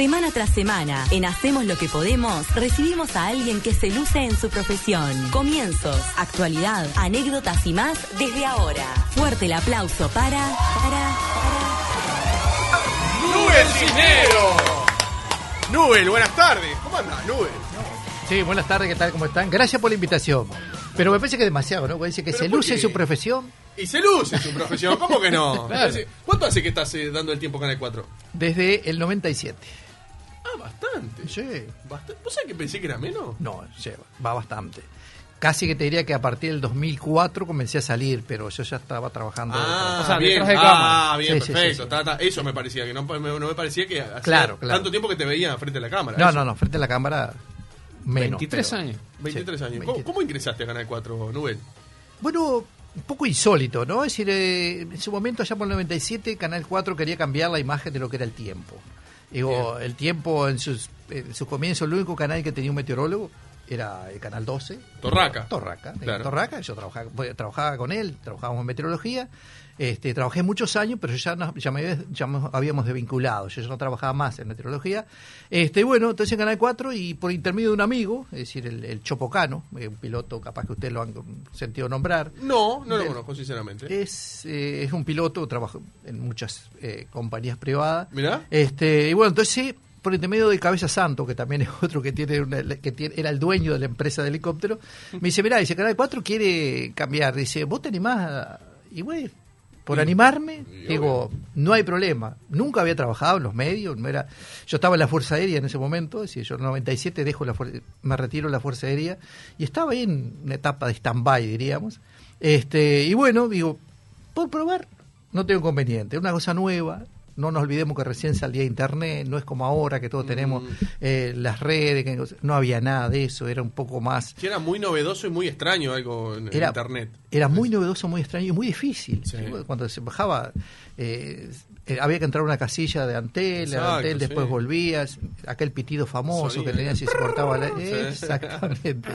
Semana tras semana, en Hacemos lo que podemos, recibimos a alguien que se luce en su profesión. Comienzos, actualidad, anécdotas y más desde ahora. Fuerte el aplauso para... para... para... ¡Nubel Cisnero! Nubel, buenas tardes. ¿Cómo andas, Nubel? Sí, buenas tardes, ¿qué tal? ¿Cómo están? Gracias por la invitación. Pero me parece que es demasiado, ¿no? Dice que ¿Pero se luce en su profesión Y se luce su profesión, ¿cómo que no? Claro. ¿Cuánto hace que estás eh, dando el tiempo Canal 4? desde el 97. Ah, bastante. Sí. Bastante. ¿Vos sabés que pensé que era menos? No, sí, va bastante. Casi que te diría que a partir del 2004 comencé a salir, pero yo ya estaba trabajando. Ah, O sea, bien. de Ah, bien, Sí, perfecto. sí, sí. Ta, ta. Eso me parecía, que no, me- no me parecía que hacía Claro, claro. tanto tiempo que te veía frente a la cámara. no, eso. no, no, frente a la cámara menos. 23 pero- años. 23 Sí, años. 23. ¿Cómo, cómo ingresaste a Canal 4, Nubel? Bueno, un poco insólito, ¿no? Es decir, eh, en su momento, allá por el 97, Canal 4 quería cambiar la imagen de lo que era el tiempo. Digo, el tiempo en sus, en sus comienzos, el único canal que tenía un meteorólogo era el Canal 12. Torraca. Torraca. Claro. Torraca, yo trabajaba, bueno, trabajaba con él, trabajábamos en meteorología. Este, trabajé muchos años, pero ya, nos- ya, me, había- ya nos habíamos desvinculado. Yo ya no trabajaba más en meteorología. Este, bueno, entonces en Canal 4 y por intermedio de un amigo, es decir, el, el Chopocano, eh, un piloto capaz que ustedes lo han sentido nombrar. No, no lo conozco, sinceramente. Es, eh, es un piloto, trabajó en muchas eh, compañías privadas. Mirá. Este, y bueno, entonces, por intermedio de Cabeza Santo, que también es otro que tiene, una- que tiene era el dueño de la empresa de helicóptero, me dice, mirá, dice, Canal 4 quiere cambiar. Dice, ¿vos te animás? a-?" Y bueno, por animarme, digo, no hay problema. Nunca había trabajado en los medios, no era yo estaba en la Fuerza Aérea en ese momento, es decir, yo en el 97 dejo la me retiro de la Fuerza Aérea y estaba ahí en una etapa de stand-by, diríamos. Este, y bueno, digo, por probar, no tengo inconveniente, una cosa nueva. No nos olvidemos que recién salía Internet, no es como ahora que todos tenemos Mm. eh, las redes, que no había nada de eso, era un poco más Que era muy novedoso y muy extraño algo en, Era- internet. era muy novedoso, muy extraño y muy difícil. Sí. Cuando se bajaba, eh, eh, había que entrar a una casilla de Antel, Exacto, Antel después sí. volvías, aquel pitido famoso Sonido. que tenías si se cortaba la... Sí. Exactamente.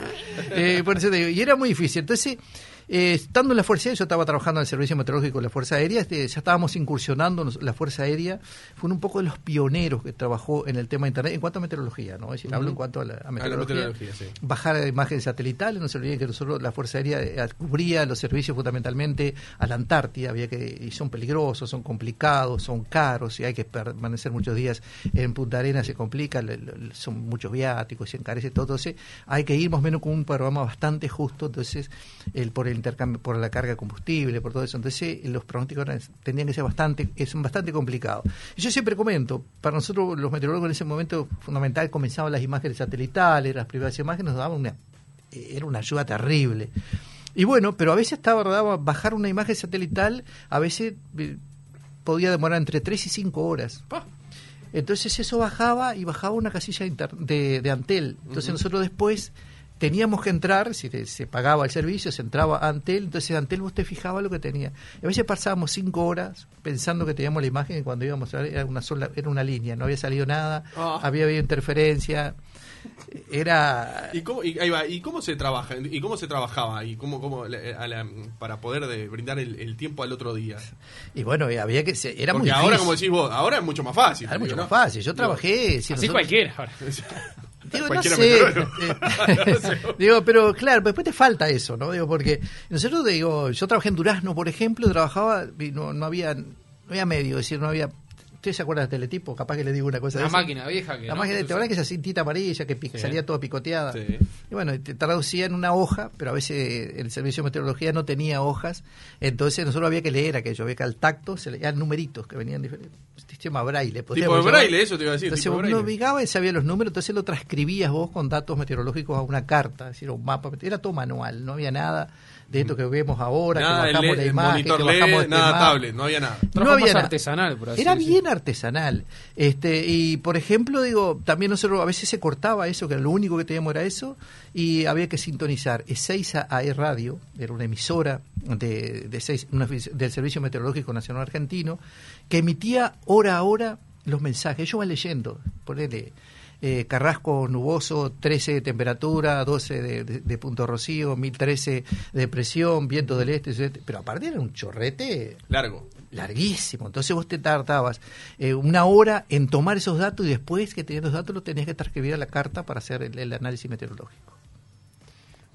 Eh, por eso te digo, y era muy difícil. Entonces, eh, estando en la Fuerza Aérea, yo estaba trabajando en el Servicio Meteorológico de la Fuerza Aérea, este, ya estábamos incursionando, nos- la Fuerza Aérea. Fue un poco de los pioneros que trabajó en el tema de Internet en cuanto a meteorología, ¿no? Es decir, hablo en cuanto a la, a A la meteorología. sí. bajar imágenes satelitales, no se olviden que nosotros la Fuerza Aérea eh, cubría los servicios fundamentalmente a la Antártida, había que y son peligrosos, son complicados, son caros y hay que permanecer muchos días en Punta Arenas se complica, le- le- son muchos viáticos, se encarece todo, entonces hay que ir más o menos con un programa bastante justo, entonces el por el intercambio, por la carga de combustible, por todo eso, entonces los pronósticos tenían que ser bastante, es bastante complicado. Y yo siempre comento, para nosotros los meteorólogos en ese momento fundamental comenzaban las imágenes satelitales, las primeras imágenes nos daban una era una ayuda terrible. Y bueno, pero a veces estaba daba- bajar una imagen satelital, a veces eh, podía demorar entre 3 y 5 horas. Entonces eso bajaba y bajaba una casilla de, de, de Antel. Entonces nosotros después teníamos que entrar, si te- se pagaba el servicio, se entraba a Antel, entonces Antel vos te fijaba lo que tenía. Y a veces pasábamos 5 horas pensando que teníamos la imagen y cuando íbamos a ver era una sola, era una línea, no había salido nada, Ah. había habido interferencia. Era ¿Y cómo, y, ahí va, ¿y cómo se trabaja? ¿Y cómo se trabajaba? ¿Y cómo, cómo a la- para poder de- brindar el, el tiempo al otro día? y bueno, había que se- era Porque muy ahora, difícil. como decís vos, ahora es mucho más fácil. Era digo, mucho ¿no? más fácil. Yo trabajé. si Así nosotros- cualquiera. ahora. Digo, no sé. digo, pero claro, después te falta eso, ¿no? Digo, porque nosotros, digo, yo trabajé en Durazno, por ejemplo, trabajaba y no, no había no había medio, es decir, no había. ¿Ustedes se acuerdan del teletipo? Capaz que le digo una cosa de La esa. máquina vieja que. La ¿no? máquina, ¿te acuerdas que esa cintita amarilla que Sí. salía toda picoteada? Sí. Y bueno, te traducía en una hoja, pero a veces el servicio de meteorología no tenía hojas, entonces nosotros había que leer aquello, había que al tacto se leían numeritos que venían diferentes. Sistema braille. Tipo de braille, eso te iba a decir. Entonces de uno ubicaba y sabía los números, entonces lo transcribías vos con datos meteorológicos a una carta, es decir, a un mapa. Era todo manual, no había nada de esto que vemos ahora, Nada que bajamos la imagen, que bajamos LED, este nada tablet, no había nada. Trabajo había nada. artesanal, por así Era bien artesanal. Este, y por ejemplo, digo, también nosotros a veces se cortaba eso, que lo único que teníamos era eso, y había que sintonizar. Ezeiza AE Radio, era una emisora de, de seis- una del Servicio Meteorológico Nacional Argentino, que emitía hora a hora los mensajes. Ellos van leyendo, ponele. Eh, Carrasco nuboso, 13 de temperatura, 12 de, de- de punto rocío, 1013 de presión, viento del este, sudeste, pero aparte era un chorrete Largo. larguísimo. Entonces vos te tardabas eh, una hora en tomar esos datos y después que tenías los datos los tenías que transcribir a la carta para hacer el, el análisis meteorológico.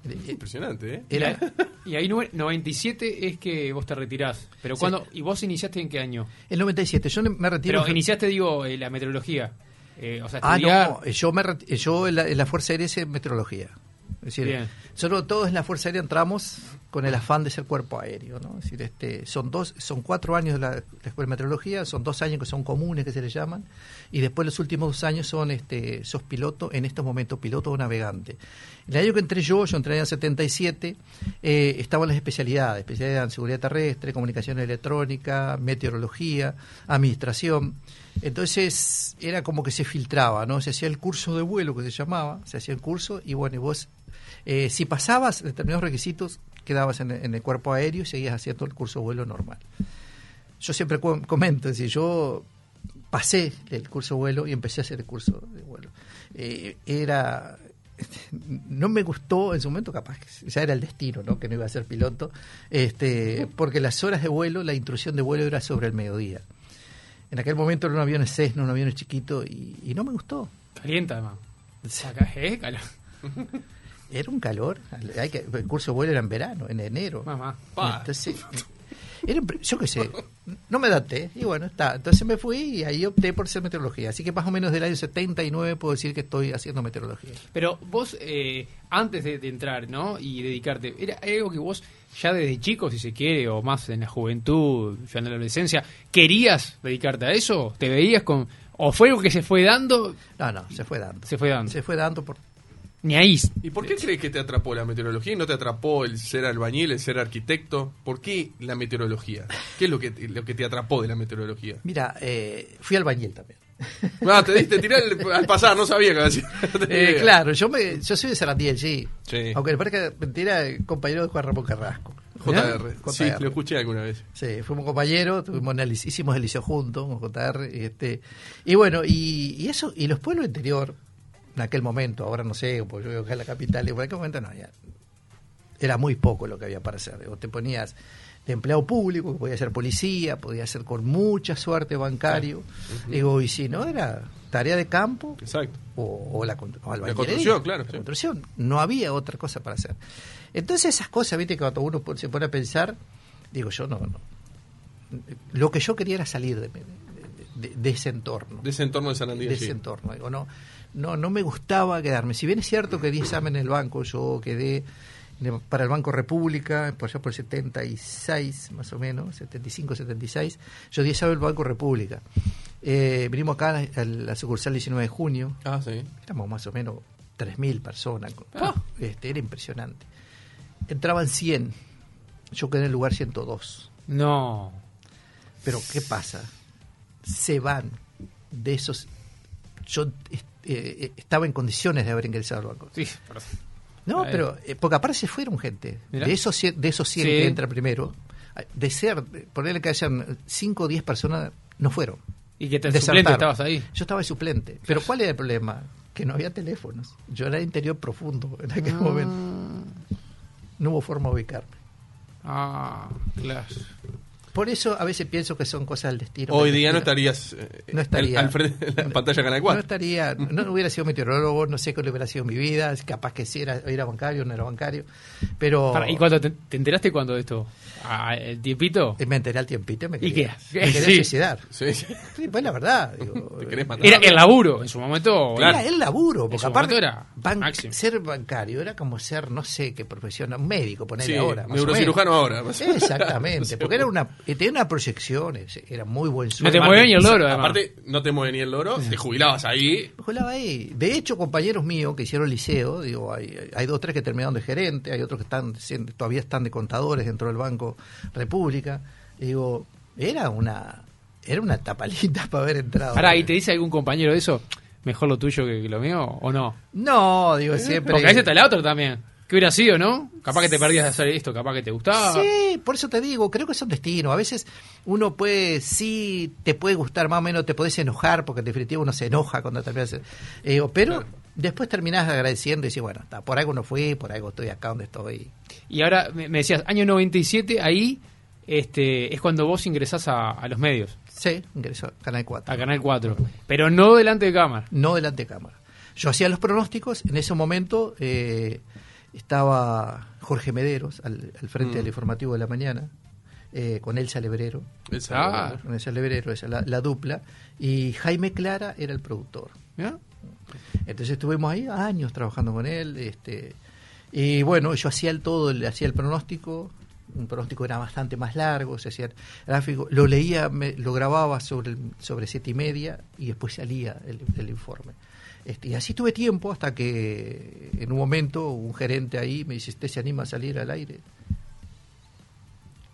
Eh, Impresionante, ¿eh? Y, Era, y ahí nueve- 97 es que vos te retirás. Pero Sí. cuando ¿Y vos iniciaste en qué año? el 97, yo me retiro... Pero iniciaste, digo, eh, la meteorología. Eh, o sea, Ah, no, yo, me, yo en, la, en la Fuerza Aérea hice meteorología. Es decir, Bien. solo todos en la Fuerza Aérea entramos con el afán de ser cuerpo aéreo. ¿no? Es decir, este, son, dos, son cuatro años de la, la Escuela de Meteorología, son dos años que son comunes, que se le llaman, y después los últimos dos años son, este, sos piloto, en estos momentos piloto o navegante. El año que entré yo, yo entré en el 77, eh, estaban las especialidades, especialidad en seguridad terrestre, comunicación electrónica, meteorología, administración. Entonces era como que se filtraba, ¿no? Se hacía el curso de vuelo que se llamaba, se hacía el curso y bueno, y vos, eh, si pasabas determinados requisitos, quedabas en, el- cuerpo aéreo y seguías haciendo el curso de vuelo normal. Yo siempre comento, si yo pasé el curso de vuelo y empecé a hacer el curso de vuelo. Eh, era no me gustó en su momento capaz ya era el destino no que no iba a ser piloto este porque las horas de vuelo la intrusión de vuelo era sobre el mediodía en aquel momento era un avión Cessna un avión chiquito y, y no me gustó Calienta, además. ¿eh? Calor. era un calor hay que, el curso de vuelo era en verano en enero Mamá. Entonces, era impre- yo qué sé, no me adapté y bueno, está. Entonces me fui y ahí opté por hacer meteorología. Así que más o menos del año 79 puedo decir que estoy haciendo meteorología. Pero vos, eh, antes de, de entrar, ¿no? Y dedicarte, ¿era algo que vos ya desde chico, si se quiere, o más en la juventud, ya en la adolescencia, querías dedicarte a eso? ¿Te veías con...? ¿O fue algo que se fue dando? No, no, se fue dando. Se fue dando. Se fue dando por... Ni ahí. ¿Y por qué crees que te atrapó la meteorología y no te atrapó el ser albañil, el ser arquitecto? ¿Por qué la meteorología? ¿Qué es lo que, lo que te atrapó de la meteorología? Mira, eh, fui albañil también. Ah, te diste tiré al, al pasar, no sabía que decir. Eh, claro, yo me, yo soy de Sarandí, sí. Sí. Aunque me parezca mentira, compañero de Juan Ramón Carrasco. JR. Sí, JR. lo escuché alguna vez. Sí, fuimos compañeros, tuvimos hicimos el liceo juntos con JR. y Este, y bueno, y, y eso, y los pueblos interior, en aquel momento, ahora no sé, porque yo vivo acá en la capital, y en aquel momento no, ya, era muy poco lo que había para hacer. O te ponías de empleado público, que podía ser policía, podía ser con mucha suerte bancario. Digo, y si no, era tarea de campo Exacto. o, o la, o albañilería. construcción, claro, La sí. construcción. No había otra cosa para hacer. Entonces esas cosas, viste, que cuando uno se pone a pensar, digo yo, no, no. Lo que yo quería era salir de, de- de- ese entorno. De ese entorno de San Andrés. de ese entorno. Digo, no, no, no me gustaba quedarme. Si bien es cierto que di examen en el banco, yo quedé para el Banco República, por allá por el 76, más o menos, 75, 76, yo di en el Banco República. Eh, vinimos acá a la, a la sucursal 19 de junio, Ah, sí. éramos más o menos 3.000 personas. Ah. Este, era impresionante. Entraban 100, yo quedé en el lugar 102. No. Pero ¿qué pasa? Se van de esos... Yo eh, eh, estaba en condiciones de haber ingresado al banco. Sí, perdón. No, pero eh, porque aparte se fueron gente. Mirá. De esos 100, de esos 100 Sí. que entran primero, de ser, de ponerle que hayan 5 o 10 personas, no fueron. Y que te Desertaron. suplente estabas ahí. Yo estaba de suplente. Pero ¿cuál era el problema? Que no había teléfonos. Yo era interior profundo en aquel Ah. momento. No hubo forma de ubicarme. Ah, claro. Por eso a veces pienso que son cosas del destino. Hoy del día no estarías eh, No estaría. al frente de la pantalla de Canal No 4. estaría, no hubiera sido meteorólogo, no sé cuál hubiera sido mi vida, capaz que sí era, era bancario, no era bancario, pero ¿Y cuando te, te enteraste cuando de esto? Ah, ¿El tiempito? me enteré al tiempito y me ¿Y quería, qué? me quería Sí. suicidar. Sí, sí. Pues la verdad. Digo, Te querés matar. Era el laburo en su momento. Claro. Era el laburo, En porque su aparte era ban- máximo. ser bancario era como ser, no sé qué profesión, un médico, ponerle Sí, ahora. neurocirujano ahora. Exactamente, porque era una, eh, tenía una proyección, era muy buen No sueldo. te mueve ni el loro, además. Aparte, no te mueve ni el loro, te jubilabas ahí. Me colaba ahí. De hecho, compañeros míos que hicieron liceo, digo, hay, hay dos o tres que terminaron de gerente, hay otros que están todavía están de contadores dentro del Banco República. Digo, era una era una tapalita para haber entrado. Pará, ¿y te dice algún compañero de eso? ¿Mejor lo tuyo que lo mío o no? No, digo, siempre. Porque a veces está el otro también. ¿Qué hubiera sido, no? Capaz que te perdías de hacer esto, capaz que te gustaba. Sí, por eso te digo, creo que es un destino. A veces uno puede, sí, te puede gustar más o menos, te puedes enojar, porque en definitiva uno se enoja cuando terminas. Eh, pero Claro. después terminás agradeciendo y dices, bueno, está, por algo no fui, por algo estoy acá donde estoy. Y ahora me, me decías, año 97, ahí este, es cuando vos ingresás a, a los medios, Sí, ingresó a Canal 4. a Canal 4. Pero no delante de cámara. no delante de cámara. Yo hacía los pronósticos, en ese momento eh, estaba Jorge Mederos al, al frente Mm. del informativo de la mañana, eh, con Elsa Lebrero, Esa- con Elsa Lebrero, esa la, la dupla, y Jaime Clara era el productor. ¿Ya? Entonces estuvimos ahí años trabajando con él, este, y bueno, yo hacía el todo, le hacía el pronóstico, un pronóstico era bastante más largo, se hacía gráfico, lo leía, me- lo grababa sobre, el- sobre siete y media y después salía el, el informe. Este, y así tuve tiempo hasta que en un momento un gerente ahí me dice, ¿usted se anima a salir al aire?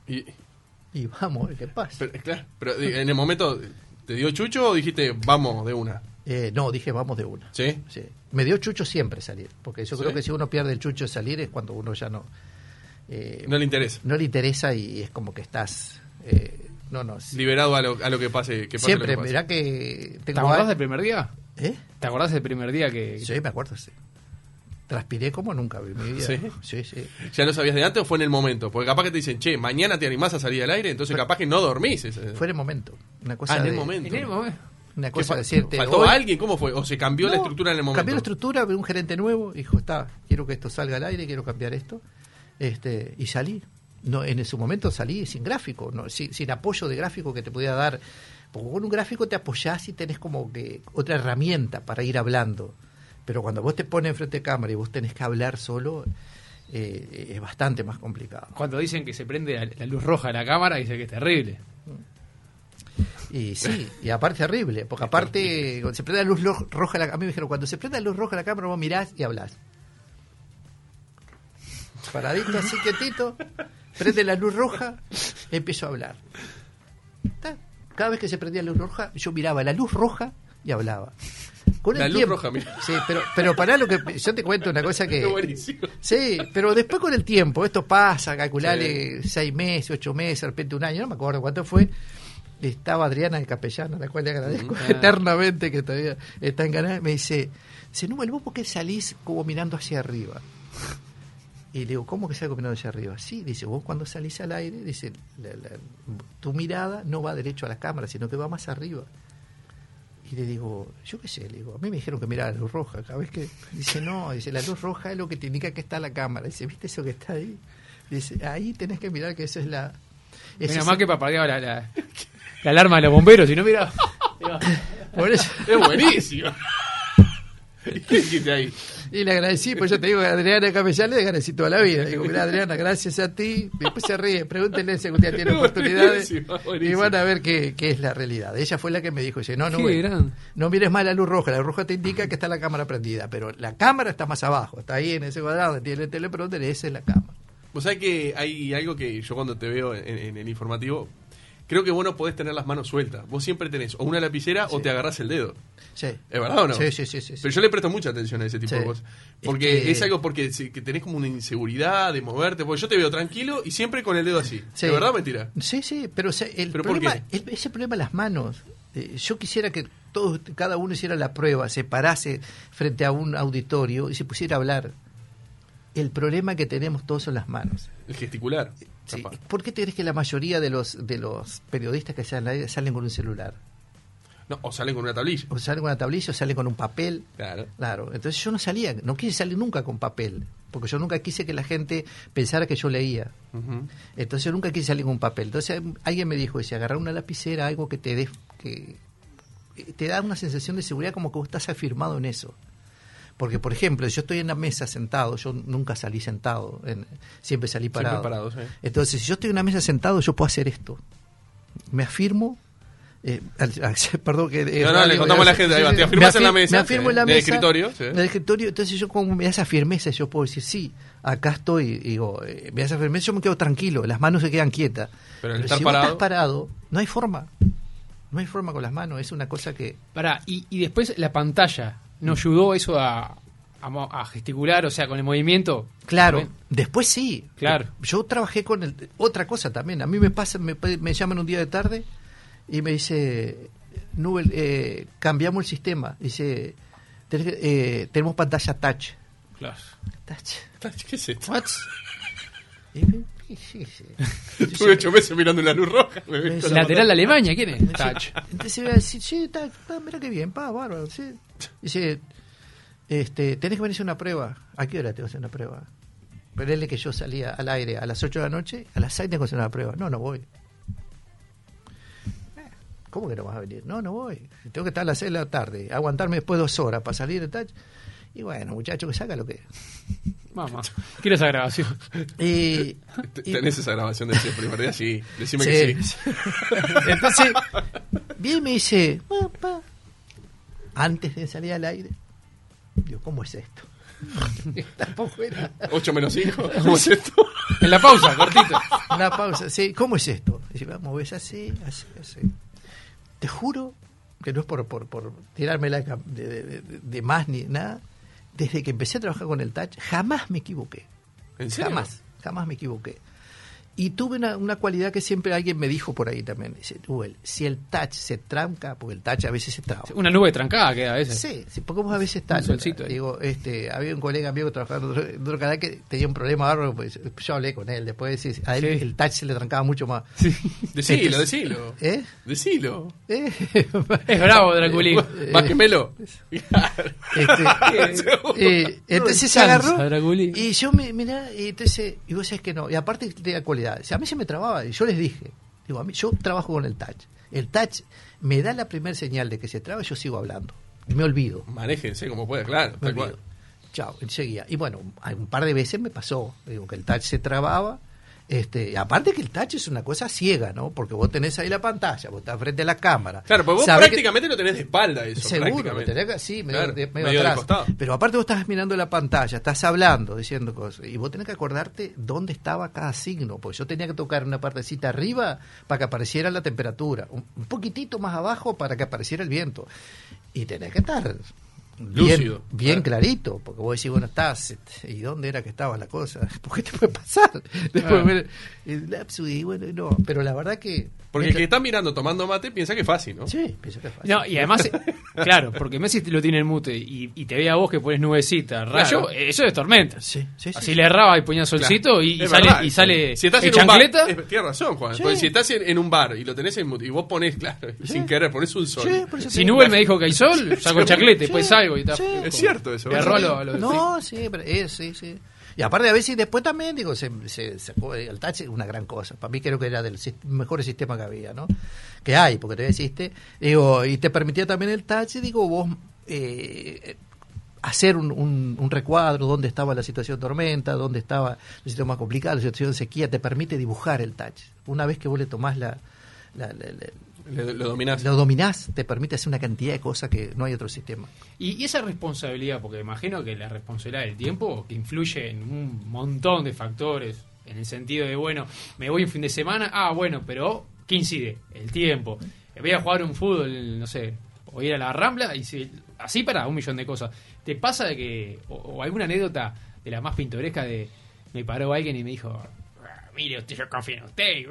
Y- Y vamos, ¿qué pasa? pero, claro, pero eh, en el momento, ¿te dio chucho o dijiste, vamos de una? Eh, no, dije, vamos de una. ¿Sí? Sí. Me dio chucho siempre salir, porque yo creo Sí. que si uno pierde el chucho de salir es cuando uno ya no... eh, No le interesa. no le interesa y es como que estás eh, no no sí. Liberado a lo, a lo que pase. Que pase siempre lo que pase. mirá que ¿Te tengo acordás del primer día? ¿Eh? ¿Te acordás del primer día que.? sí me acuerdo sí transpiré como nunca en mi vida ¿Sí? sí sí ¿Ya lo sabías de antes o fue en el momento? Porque capaz que te dicen, che, mañana te animás a salir al aire, entonces capaz que no dormís. ese- fue en el momento una cosa Ah, en el de- momento. En el momento. una ¿Qué cosa de decirte ¿Faltó hoy- alguien? ¿Cómo fue? ¿O se cambió la estructura en el momento? cambió la estructura un gerente nuevo dijo está quiero que esto salga al aire quiero cambiar esto este y salí no en su momento salí sin gráfico no sin, sin apoyo de gráfico que te podía dar porque con un gráfico te apoyás y tenés como que otra herramienta para ir hablando pero cuando vos te pones enfrente de cámara y vos tenés que hablar solo eh, es bastante más complicado Cuando dicen que se prende la, la luz roja de la cámara, dice que es terrible. Y sí, y aparte terrible, porque aparte cuando se prende la luz roja, la, a mí me dijeron, cuando se prende la luz roja la cámara vos mirás y hablas. Paradito así quietito, prende la luz roja, empiezo a hablar. Ta. Cada vez que se prendía la luz roja, yo miraba la luz roja y hablaba. Con el La luz tiempo- roja, mira. Sí, pero, pero para lo que yo te cuento una cosa que Qué buenísimo. Sí, pero después con el tiempo, esto pasa, calcularle seis meses, ocho meses, de repente un año, no me acuerdo cuánto fue. Estaba Adriana de Capellano, a la cual le agradezco Ah. eternamente que todavía está en Canadá. Me dice, dice, no, ¿vos por qué salís como mirando hacia arriba? Y le digo, ¿cómo que salgo mirando hacia arriba? Sí, dice, vos cuando salís al aire, dice, la- la- tu mirada no va derecho a la cámara, sino que va más arriba. Y le digo, yo qué sé, le digo, a mí me dijeron que mirara la luz roja. Cada vez que dice, no, dice, la luz roja es lo que te indica que está la cámara. Dice, ¿viste eso que está ahí? Dice, ahí tenés que mirar que eso es la. es- mal que papagueaba la, la, la alarma de los bomberos, si no, mira. Por eso. Es buenísimo. ¿Y qué dijiste ahí? Y le agradecí, pues yo te digo que a Adriana Capellán le agradecí toda la vida. Digo, mira Adriana, gracias a ti. Después se ríe, pregúntenle si algún día tiene oportunidades. Buenísimo, Y van a ver qué, qué es la realidad. Ella fue la que me dijo, dice, no, no, gran. no mires más la luz roja. La luz roja te indica que está la cámara prendida, pero la cámara está más abajo, está ahí en ese cuadrado donde tiene el teleprompter, esa es la cámara. Vos sabés que hay algo que yo cuando te veo en, en el informativo, creo que vos no podés tener las manos sueltas. Vos siempre tenés o una lapicera o te agarrás el dedo. Sí. ¿Es verdad o no? Sí, sí, sí, sí. Pero yo le presto mucha atención a ese tipo de cosas. Es Porque que- es, algo porque que tenés como una inseguridad de moverte. Porque yo te veo tranquilo y siempre con el dedo así. Sí. ¿Es verdad o mentira? Sí, sí, pero o sea, el ¿Pero problema, el- ese problema de las manos, eh, yo quisiera que todos, cada uno hiciera la prueba, se parase frente a un auditorio y se pusiera a hablar. El problema que tenemos todos son las manos. El gesticular. Sí. ¿Por qué te crees que la mayoría de los de los periodistas que salen aire salen con un celular? No, o salen con una tablilla. O salen con una tablilla o salen con un papel. Claro. Claro, entonces yo no salía, no quise salir nunca con papel, porque yo nunca quise que la gente pensara que yo leía. Entonces yo nunca quise salir con un papel. Entonces alguien me dijo, si agarrar una lapicera, algo que te dé, que eh, te da una sensación de seguridad como que vos estás afirmado en eso. Porque, por ejemplo, yo estoy en la mesa sentado, yo nunca salí sentado, en- siempre salí Siempre parado. parado, sí. Entonces, si yo estoy en una mesa sentado, yo puedo hacer esto. Me afirmo. eh, perdón que eh, No, no, le contamos a la gente, ahí va, te afirmás me en la mesa, me afirmo sí, en la en el mesa escritorio, sí. en el escritorio entonces yo como me da esa firmeza yo puedo decir sí acá estoy y digo eh, me da esa firmeza yo me quedo tranquilo las manos se quedan quietas Pero al estar si vos parado- estás parado no hay forma no hay forma con las manos es una cosa que Pará, y, y después la pantalla, ¿nos ayudó eso a, a, gesticular, o sea, con el movimiento. Claro, También. después sí. Claro. Yo trabajé con el, otra cosa también. A mí me pasa, me, me llaman un día de tarde y me dice, Nubel, eh, cambiamos el sistema. Dice, "Tenés que- eh, tenemos pantalla touch. Claro. Touch. ¿Qué es esto? What? Y me- ¿qué es eso? Estuve ocho meses mirando la luz roja. me la Lateral de. Alemania, ¿quién es? Touch. Entonces voy a decir, sí, pa, mira qué bien, pa, bárbaro, sí. Dice, este, tenés que venir a hacer una prueba. ¿A qué hora te vas a hacer una prueba? Pero él es que yo salía al aire a las 8 de la noche, a las 6 tengo que hacer una prueba. No, no voy. "Eh, ¿Cómo que no vas a venir? No, no voy. Tengo que estar a las 6 de la tarde, aguantarme después dos horas para salir de touch. Y bueno, muchacho, que saca lo que. Mamá, quiero esa grabación. Y, T- y- ¿Tenés esa grabación de ese primer día? Sí. Decime Sí. que sí. Entonces, bien me dice, papá, antes de salir al aire, digo, ¿cómo es esto? Tampoco era 8 menos 5. ¿Cómo es esto? En la pausa, cortito. una pausa, sí, ¿cómo es esto? Dice, vamos, ves así, así, así. Te juro que no es por, por, por tirarme la de, de- de- de más ni nada. Desde que empecé a trabajar con el touch, jamás me equivoqué. ¿En serio? Jamás, jamás me equivoqué. Y tuve una, una cualidad que siempre alguien me dijo por ahí también. Dice, Uel, si el touch se tranca, porque el touch a veces se traba. Una nube trancada queda a veces. Sí, sí, porque vos a veces. Un ahí. Digo, este, había un colega mío que trabajaba en otro, en otro canal que tenía un problema bárbaro, pues yo hablé con él, después sí, a él Sí. el touch se le trancaba mucho más. Decilo, Entonces- decilo. ¿Eh? Decilo. ¿Eh? Es bravo, Draculín. Más que Melo. Este, eh, entonces se agarró y yo me mirá y entonces y vos sabés que no y aparte tenía a mí se me trababa y yo les dije digo a mí yo trabajo con el touch. El touch me da la primera señal de que se traba yo sigo hablando. Me olvido. Manéjense como pueda, claro. me cual. olvido. chao él seguía y bueno un par de veces me pasó digo que el touch se trababa este, aparte que el touch es una cosa ciega, ¿no? Porque vos tenés ahí la pantalla, vos estás frente a la cámara. Claro, porque vos que- prácticamente lo tenés de espalda eso. Seguro, prácticamente. tenés que- sí, medio, Claro, de- medio medio de atrás. Pero aparte vos estás mirando la pantalla, estás hablando, diciendo cosas. Y vos tenés que acordarte dónde estaba cada signo. Pues yo tenía que tocar una partecita arriba para que apareciera la temperatura. Un, un poquitito más abajo para que apareciera el viento. Y tenés que estar Lúcido, bien claro. clarito. Porque vos decís, bueno, estás. este, ¿Y dónde era que estaba la cosa? ¿Por qué te puede pasar? Después Claro. ver el lapsus y bueno, no. Pero la verdad que. Porque el que está mirando tomando mate piensa que es fácil, ¿no? Sí, pienso que es fácil. No, y además, eh, claro, porque Messi lo tiene en mute y, y te ve a vos que pones nubecita, rayo, Claro. eso es tormenta. Sí, sí, sí, Así sí. le erraba y ponía solcito Claro. y, y sale, verdad, y sale si estás en en un bar, chancleta. es- tienes razón, Juan. Sí. Porque si estás en, en un bar y lo tenés en mute y vos ponés, claro, sin querer, ponés un sol. Sí, por eso te Si. Nubel me dijo que hay sol, saco el chanclete, Sí, después salgo y tal. sí. Es cierto eso. No, sí, pero es, sí, sí. Y aparte a veces después también, digo, se, se sacó el touch es una gran cosa. Para mí creo que era del sis- mejores sistemas que había, ¿no? Que hay, porque todavía existe. Digo, y te permitía también el touch, digo, vos eh, hacer un, un, un recuadro, dónde estaba la situación de tormenta, dónde estaba la situación más complicada, la situación de sequía, te permite dibujar el touch. Una vez que vos le tomás la... la- la- Le- lo dominás. lo dominás, te permite hacer una cantidad de cosas que no hay otro sistema. Y, y esa responsabilidad, porque imagino que la responsabilidad del tiempo, que influye en un montón de factores, en el sentido de, bueno, me voy un fin de semana, ah, bueno, pero ¿qué incide? El tiempo. Voy a jugar un fútbol, no sé, o ir a la Rambla, y si- así para un millón de cosas. ¿Te pasa de que, o, o alguna anécdota de la más pintoresca de, me paró alguien y me dijo, "Ah, mire, usted, yo confío en usted, y,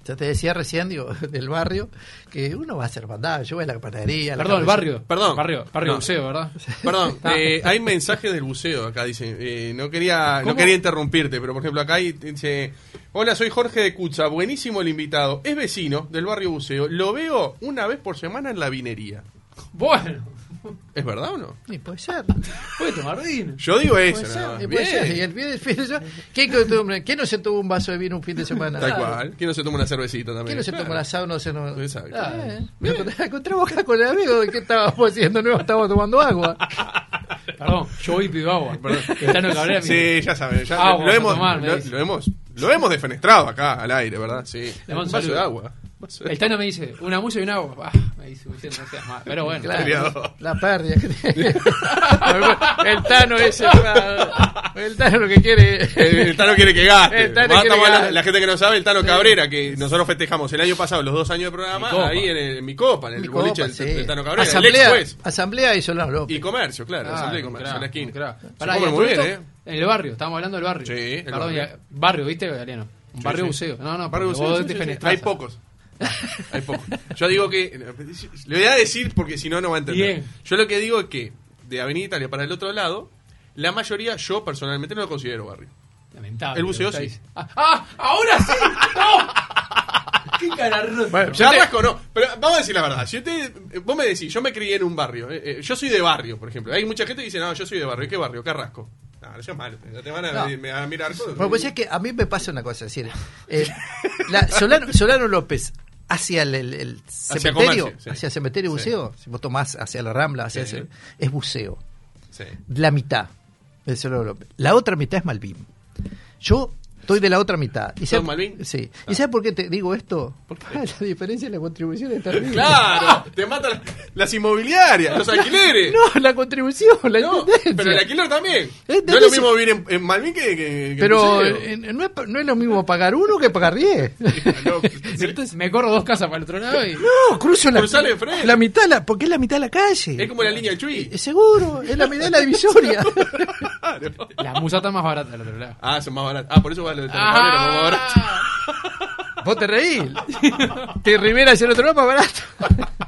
ah, ah"? Ya te decía recién, digo, del barrio, que uno va a hacer bandada, yo voy a la panadería. a la Perdón, el barrio. Perdón. Barrio, barrio No. buceo, ¿verdad? Perdón, eh, hay mensajes del buceo acá, dice. eh, no quería no quería interrumpirte, pero por ejemplo acá hay- dice, hola, soy Jorge de Cucha, buenísimo el invitado, es vecino del barrio buceo, lo veo una vez por semana en la vinería. Bueno, ¿Es verdad o no? Y puede ser. puede tomar vino. Yo digo eso, Puede nada ser, más. y puede Bien. ser. Y el fin de, fin de semana- ¿Quién, costumbre- quién no se tomó un vaso de vino un fin de semana? Tal cual. ¿Quién no se toma una cervecita también? ¿Quién no se Claro. tomó la asado? No se no... Exacto. Eh, me encontré- encontramos acá con el amigo. ¿Qué estábamos haciendo? No, estábamos tomando agua. Perdón, yo voy y pido agua. Perdón. Está no Cabrera, Sí, ya saben, ya Agua lo, a hemos, tomar, lo, lo hemos lo hemos defenestrado acá al aire, ¿verdad? Sí. Le Un un vaso de agua. El Tano me dice, una musa y un agua. Ah, me dice, no seas mal. Pero bueno. Claro, la pérdida que tiene. el Tano ese. claro. El Tano lo que quiere. El Tano quiere que gaste. El Tano Más quiere estamos que la, gaste. la gente que no sabe, el Tano Cabrera, que nosotros festejamos el año pasado, los dos años de programa, ahí en, el- en mi copa, en el Mi boliche copa, del, sí. del Tano Cabrera, el Asamblea, asamblea y Solano López. Y comercio, claro, Ah, asamblea y comercio, en la esquina. Se a muy bien, ¿eh? En el barrio, estamos hablando del barrio. Sí, el Perdón, barrio. ya- barrio, ¿viste, Galeano? Un barrio buceo. No, no, Barrio Buceo. Hay pocos. Hay. Yo digo que. Le voy a decir porque si no, no va a entender. Bien. Yo lo que digo es que de Avenida Italia para el otro lado, la mayoría, yo personalmente no lo considero barrio. Lamentable. El buceo sí. Ah, ah, ahora sí. ¡No! ¡Qué cara! Bueno, Ya Carrasco no, pero vamos a decir la verdad. Si usted, vos me decís, yo me crié en un barrio. eh, eh, yo soy de barrio, por ejemplo. Hay mucha gente que dice, no, yo soy de barrio. ¿Qué barrio? Carrasco. No, eso es malo. No te van a, No. me van a mirar Bueno, pues es que a mí me pasa una cosa, es decir, eh, la- Solano, Solano López hacia el, el- el cementerio, sí. hacia el cementerio y Sí. buceo, si vos tomás hacia la Rambla, hacia Sí. ese- es buceo. Sí. La mitad de Solano López. La otra mitad es Malvin. Yo estoy de la otra mitad. ¿Y ¿Sos sabe- Malvin? Sí. Ah. ¿Y sabes por qué te digo esto? ¿Por qué? Ah, la diferencia en la contribución es terrible. Claro, te matan las inmobiliarias, los alquileres. No, la contribución, la No, pero el alquiler también. Eh, No es lo mismo vivir en, en Malvin que, que, que Pero eh, no, es, no es lo mismo pagar uno que pagar diez. No, Entonces, me corro dos casas para el otro lado y. No, cruzo la, Cruzale de frente. la mitad, la, porque es la mitad de la calle. es como la línea del Chuy. Es seguro, es la mitad de la divisoria. La musa está más barata del otro lado. Ah, son más baratos. Ah, por eso barato. Ah, Vos te reís. Te Rivera hacia el otro lado más barato.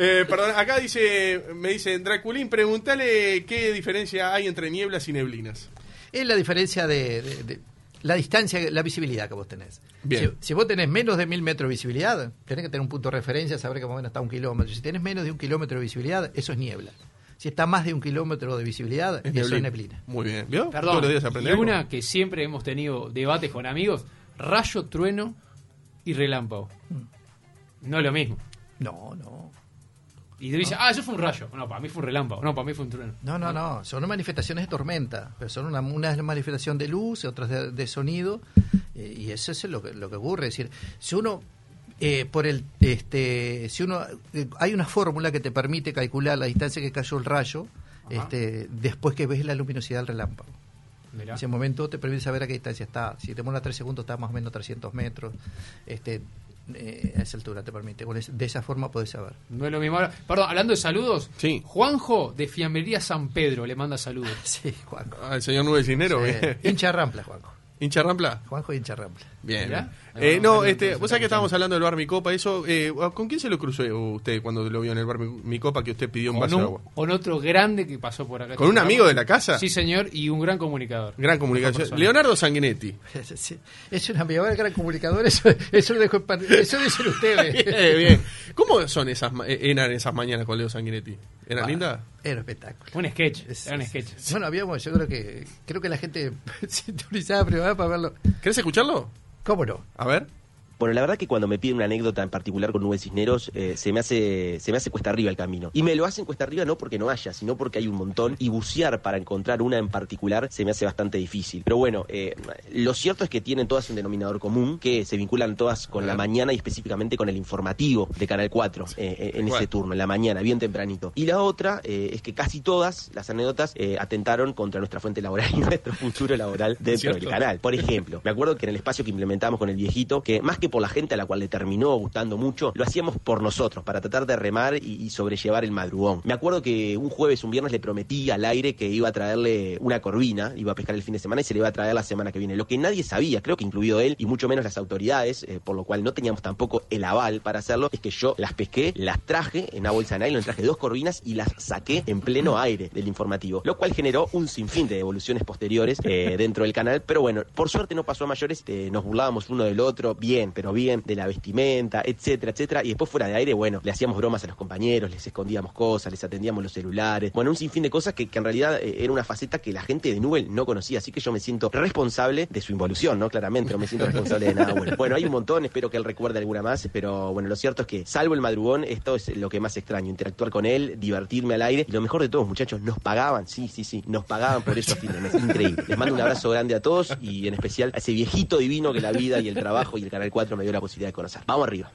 Eh, perdón, acá dice, me dice Draculín, pregúntale qué diferencia hay entre nieblas y neblinas. Es la diferencia de, de- de la distancia, la visibilidad que vos tenés. Bien. Si, si vos tenés menos de mil metros de visibilidad, tenés que tener un punto de referencia, saber que más o menos está un kilómetro. Si tenés menos de un kilómetro de visibilidad, eso es niebla. Si está más de un kilómetro de visibilidad, eso es neblina. Muy bien. ¿Vio? Perdón. Todos los días y aprende algo. una que siempre hemos tenido debates con amigos: rayo, trueno y relámpago. No es lo mismo. No, no. Y te dice, ah, eso fue un rayo. No, para mí fue un relámpago. No, para mí fue un trueno. No, no, no, son manifestaciones de tormenta, pero son una, una es manifestación de luz, otras de, de sonido, eh, y eso es lo que, lo que ocurre. Es decir, si uno, eh, por el, este, si uno, eh, hay una fórmula que te permite calcular la distancia que cayó el rayo, Ajá. este, después que ves la luminosidad del relámpago. Mirá. En ese momento te permite saber a qué distancia está. Si te demora 3 segundos, está más o menos 300 metros. Este, eh, a esa altura te permite. De esa forma podés saber. No es lo mismo. Ahora, perdón, hablando de saludos, Sí. Juanjo de Fiambrería San Pedro le manda saludos. Sí, Juanjo. Ah, el señor Nube Cisnero, Sí, bien. hincha rampla, Juanjo. ¿Hincha Rampla? Juanjo hincha rampla. Bien. Eh, no, este, vos sabés que estábamos hablando del bar Mi Copa, eso, eh, ¿con quién se lo cruzó usted cuando lo vio en el bar Mi, Copa que usted pidió un vaso de un- agua? con otro grande que pasó por acá. ¿Con un amigo de la casa? Sí, señor, y un gran comunicador. Gran persona. Leonardo Sanguinetti. Sí, Es una amiga gran comunicador, eso, eso lo dejo en par- eso dicen ustedes. Bien, bien. ¿Cómo son esas, ma- eh, eran esas mañanas con Leo Sanguinetti? ¿Era Ah, linda? Era un espectáculo. Un sketch, Es- era un sketch. Bueno, habíamos, yo creo que creo que la gente sintonizaba primero para verlo. ¿Querés escucharlo? ¿Cómo no? A ver. Bueno, la verdad que cuando me piden una anécdota en particular con Nubes Cisneros, eh, se me hace se me hace cuesta arriba el camino. Y me lo hacen cuesta arriba no porque no haya, sino porque hay un montón. Y bucear para encontrar una en particular se me hace bastante difícil. Pero bueno, eh, lo cierto es que tienen todas un denominador común, que se vinculan todas con la mañana y específicamente con el informativo de Canal 4 eh, en ese turno, en la mañana, bien tempranito. Y la otra es que casi todas las anécdotas atentaron contra nuestra fuente laboral y nuestro futuro laboral dentro del canal. Por ejemplo, me acuerdo que en el espacio que implementamos con el viejito, que más que por la gente a la cual le terminó gustando mucho, lo hacíamos por nosotros, para tratar de remar y, sobrellevar el madrugón. Me acuerdo que un jueves, un viernes le prometí al aire que iba a traerle una corvina, iba a pescar el fin de semana y se le iba a traer la semana que viene. Lo que nadie sabía, creo que incluido él y mucho menos las autoridades, eh, por lo cual no teníamos tampoco el aval para hacerlo, es que yo las pesqué, las traje en una bolsa de nylon, traje dos corvinas y las saqué en pleno aire del informativo, lo cual generó un sinfín de evoluciones posteriores eh, dentro del canal, pero bueno, por suerte no pasó a mayores, eh, nos burlábamos uno del otro, bien, pero bien, de la vestimenta, etcétera, etcétera, y después fuera de aire, bueno, le hacíamos bromas a los compañeros, les escondíamos cosas, les atendíamos los celulares, bueno, un sinfín de cosas que, que en realidad eh, era una faceta que la gente de Nubel no conocía, así que yo me siento responsable de su involución, ¿no? Claramente, no me siento responsable de nada bueno. Bueno, hay un montón, espero que él recuerde alguna más, pero bueno, lo cierto es que, salvo el madrugón, esto es lo que más extraño, interactuar con él, divertirme al aire, y lo mejor de todos, muchachos, nos pagaban, sí, sí, sí, nos pagaban por eso a increíble. Les mando un abrazo grande a todos y en especial a ese viejito divino que la vida y el trabajo y el Canal 4 94 me dio la posibilidad de conocer. Vamos arriba.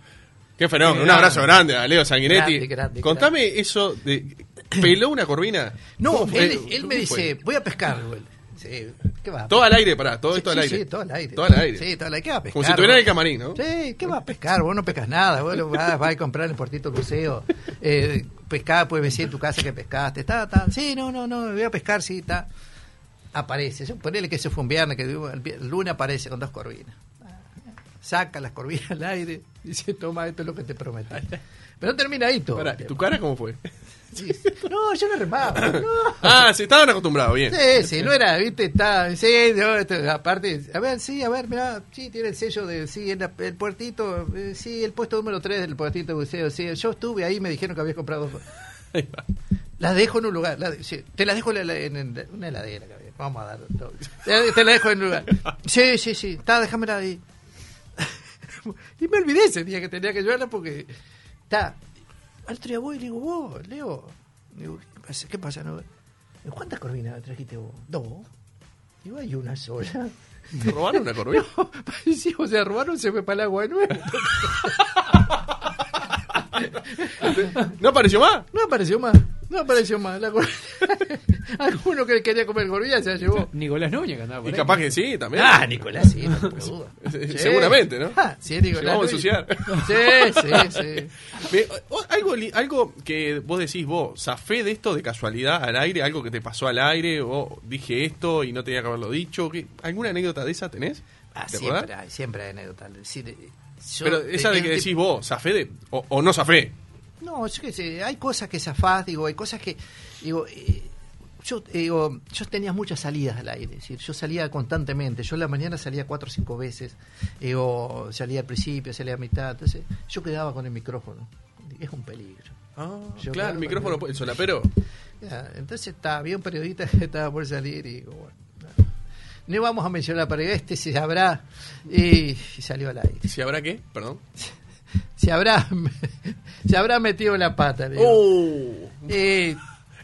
Qué fenómeno. Un abrazo grande a Leo Sanguinetti. Grande, grande, Contame eso de. ¿Peló una corvina? No, él, él ¿Cómo me dice, voy a pescar, güey. Sí, ¿qué va? Todo al aire, pará, todo Sí, esto al aire. Sí, todo al aire. Todo al aire. Sí, todo al aire. ¿Qué va a pescar? Como si estuviera en el camarín, ¿no? Sí, ¿qué va a pescar? Vos no pescas nada, vos lo vas, vas a comprar en el puertito cruceo. Eh, pescar, puedes decir en tu casa que pescaste. Está, está. Sí, no, no, no, voy a pescar, sí, está. Aparece. Ponele que se fue un viernes, que el lunes aparece con dos corvinas. Saca las corvinas al aire y dice, toma, esto es lo que te prometí. Pero no termina ahí todo. Pará, ¿y ¿tu cara cómo fue? Sí. No, yo no remaba. No. Ah, sí, estaban acostumbrados, bien. Sí, sí, no era, viste, está, sí, no, esto, aparte, a ver, sí, a ver, mirá, sí, tiene el sello de, sí, el, el puertito, eh, sí, el puesto número 3 del puertito de buceo, sí, yo estuve ahí, me dijeron que habías comprado dos. Ahí va. Las dejo en un lugar, la- sí, te las dejo en, la- en- en una heladera, vamos a dar, te, te la dejo en un lugar. Sí, sí, sí, está, déjamela ahí. Y me olvidé ese día que tenía que llevarla porque, está, al otro día voy y le digo, vos, Leo, digo, ¿qué pasa? ¿Qué pasa? No? ¿Cuántas corvinas trajiste vos? Dos. Digo, hay una sola. ¿Te robaron una corvina? No, sí, o sea, robaron, se fue para el agua de nuevo. ¿No apareció más? No apareció más, no apareció más. La Alguno que quería comer corvina se la llevó. Nicolás Núñez que andaba por Y ahí. capaz que sí, también. Ah, Nicolás, sí, no tengo duda. Sí, seguramente, ¿no? Ah, sí, Nicolás. Vamos a ensuciar. Sí, sí, sí. Me- o- algo, li- algo que vos decís, vos, ¿zafé de esto de casualidad al aire? ¿Algo que te pasó al aire? ¿O dije esto y no tenía que haberlo dicho? ¿Qué- ¿Alguna anécdota de esa tenés? Ah, ¿Te siempre hay, siempre hay anécdotas. Es decir, eh, yo- Pero esa de que decís vos, ¿zafé de, o, o no zafé? No, yo qué sé, hay cosas que zafás, digo, hay cosas que, digo, eh, yo, eh, digo, yo tenía muchas salidas al aire, es decir, yo salía constantemente, yo en la mañana salía cuatro o cinco veces, digo, salía al principio, salía a mitad, entonces yo quedaba con el micrófono, es un peligro. Ah, Yo, claro, el micrófono, el solapero. Ya, entonces está, había un periodista que estaba por salir y digo, bueno, no vamos a mencionar, pero este se habrá, y, y salió al aire, ¿Si habrá qué? Perdón. se habrá, se habrá metido la pata, digo. Oh. Eh,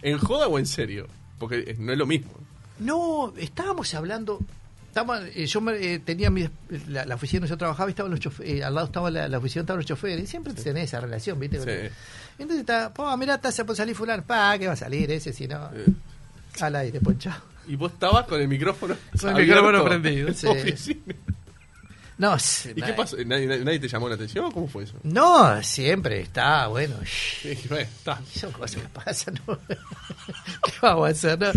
¿En joda o en serio? Porque eh, no es lo mismo. No, estábamos hablando. Estaba, eh, yo me- eh, tenía mi, la, la oficina donde yo trabajaba y estaban los choferes, al lado estaba la, la oficina, estaban los choferes, y siempre tenés esa relación, ¿viste? Sí. Entonces está, pa, mirá, está por salir fulano, pa, que va a salir ese, si no, al aire, ponchado. ¿Y vos estabas con el micrófono Con el micrófono prendido, sí. oficina? No, s- ¿Y qué pasó? ¿Nadie, nadie- nadie te llamó la atención? ¿Cómo fue eso? No, siempre está, bueno, Y dije, "Bueno, está. son cosas que pasan, ¿no? ¿Qué vamos a hacer, no?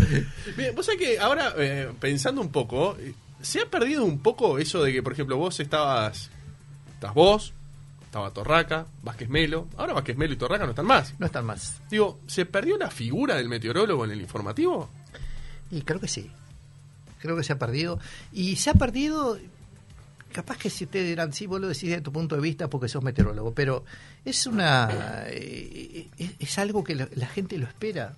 Bien, vos sabés que ahora, eh, pensando un poco, se ha perdido un poco eso de que, por ejemplo, vos estabas. Estás vos, estaba Torraca, Vázquez Melo. Ahora Vázquez Melo y Torraca no están más. No están más. Digo, ¿se perdió la figura del meteorólogo en el informativo? Y creo que sí. Creo que se ha perdido. Y se ha perdido, capaz que si ustedes dirán, sí, vos lo decís desde tu punto de vista porque sos meteorólogo, pero es una eh, es, es algo que la, gente lo espera.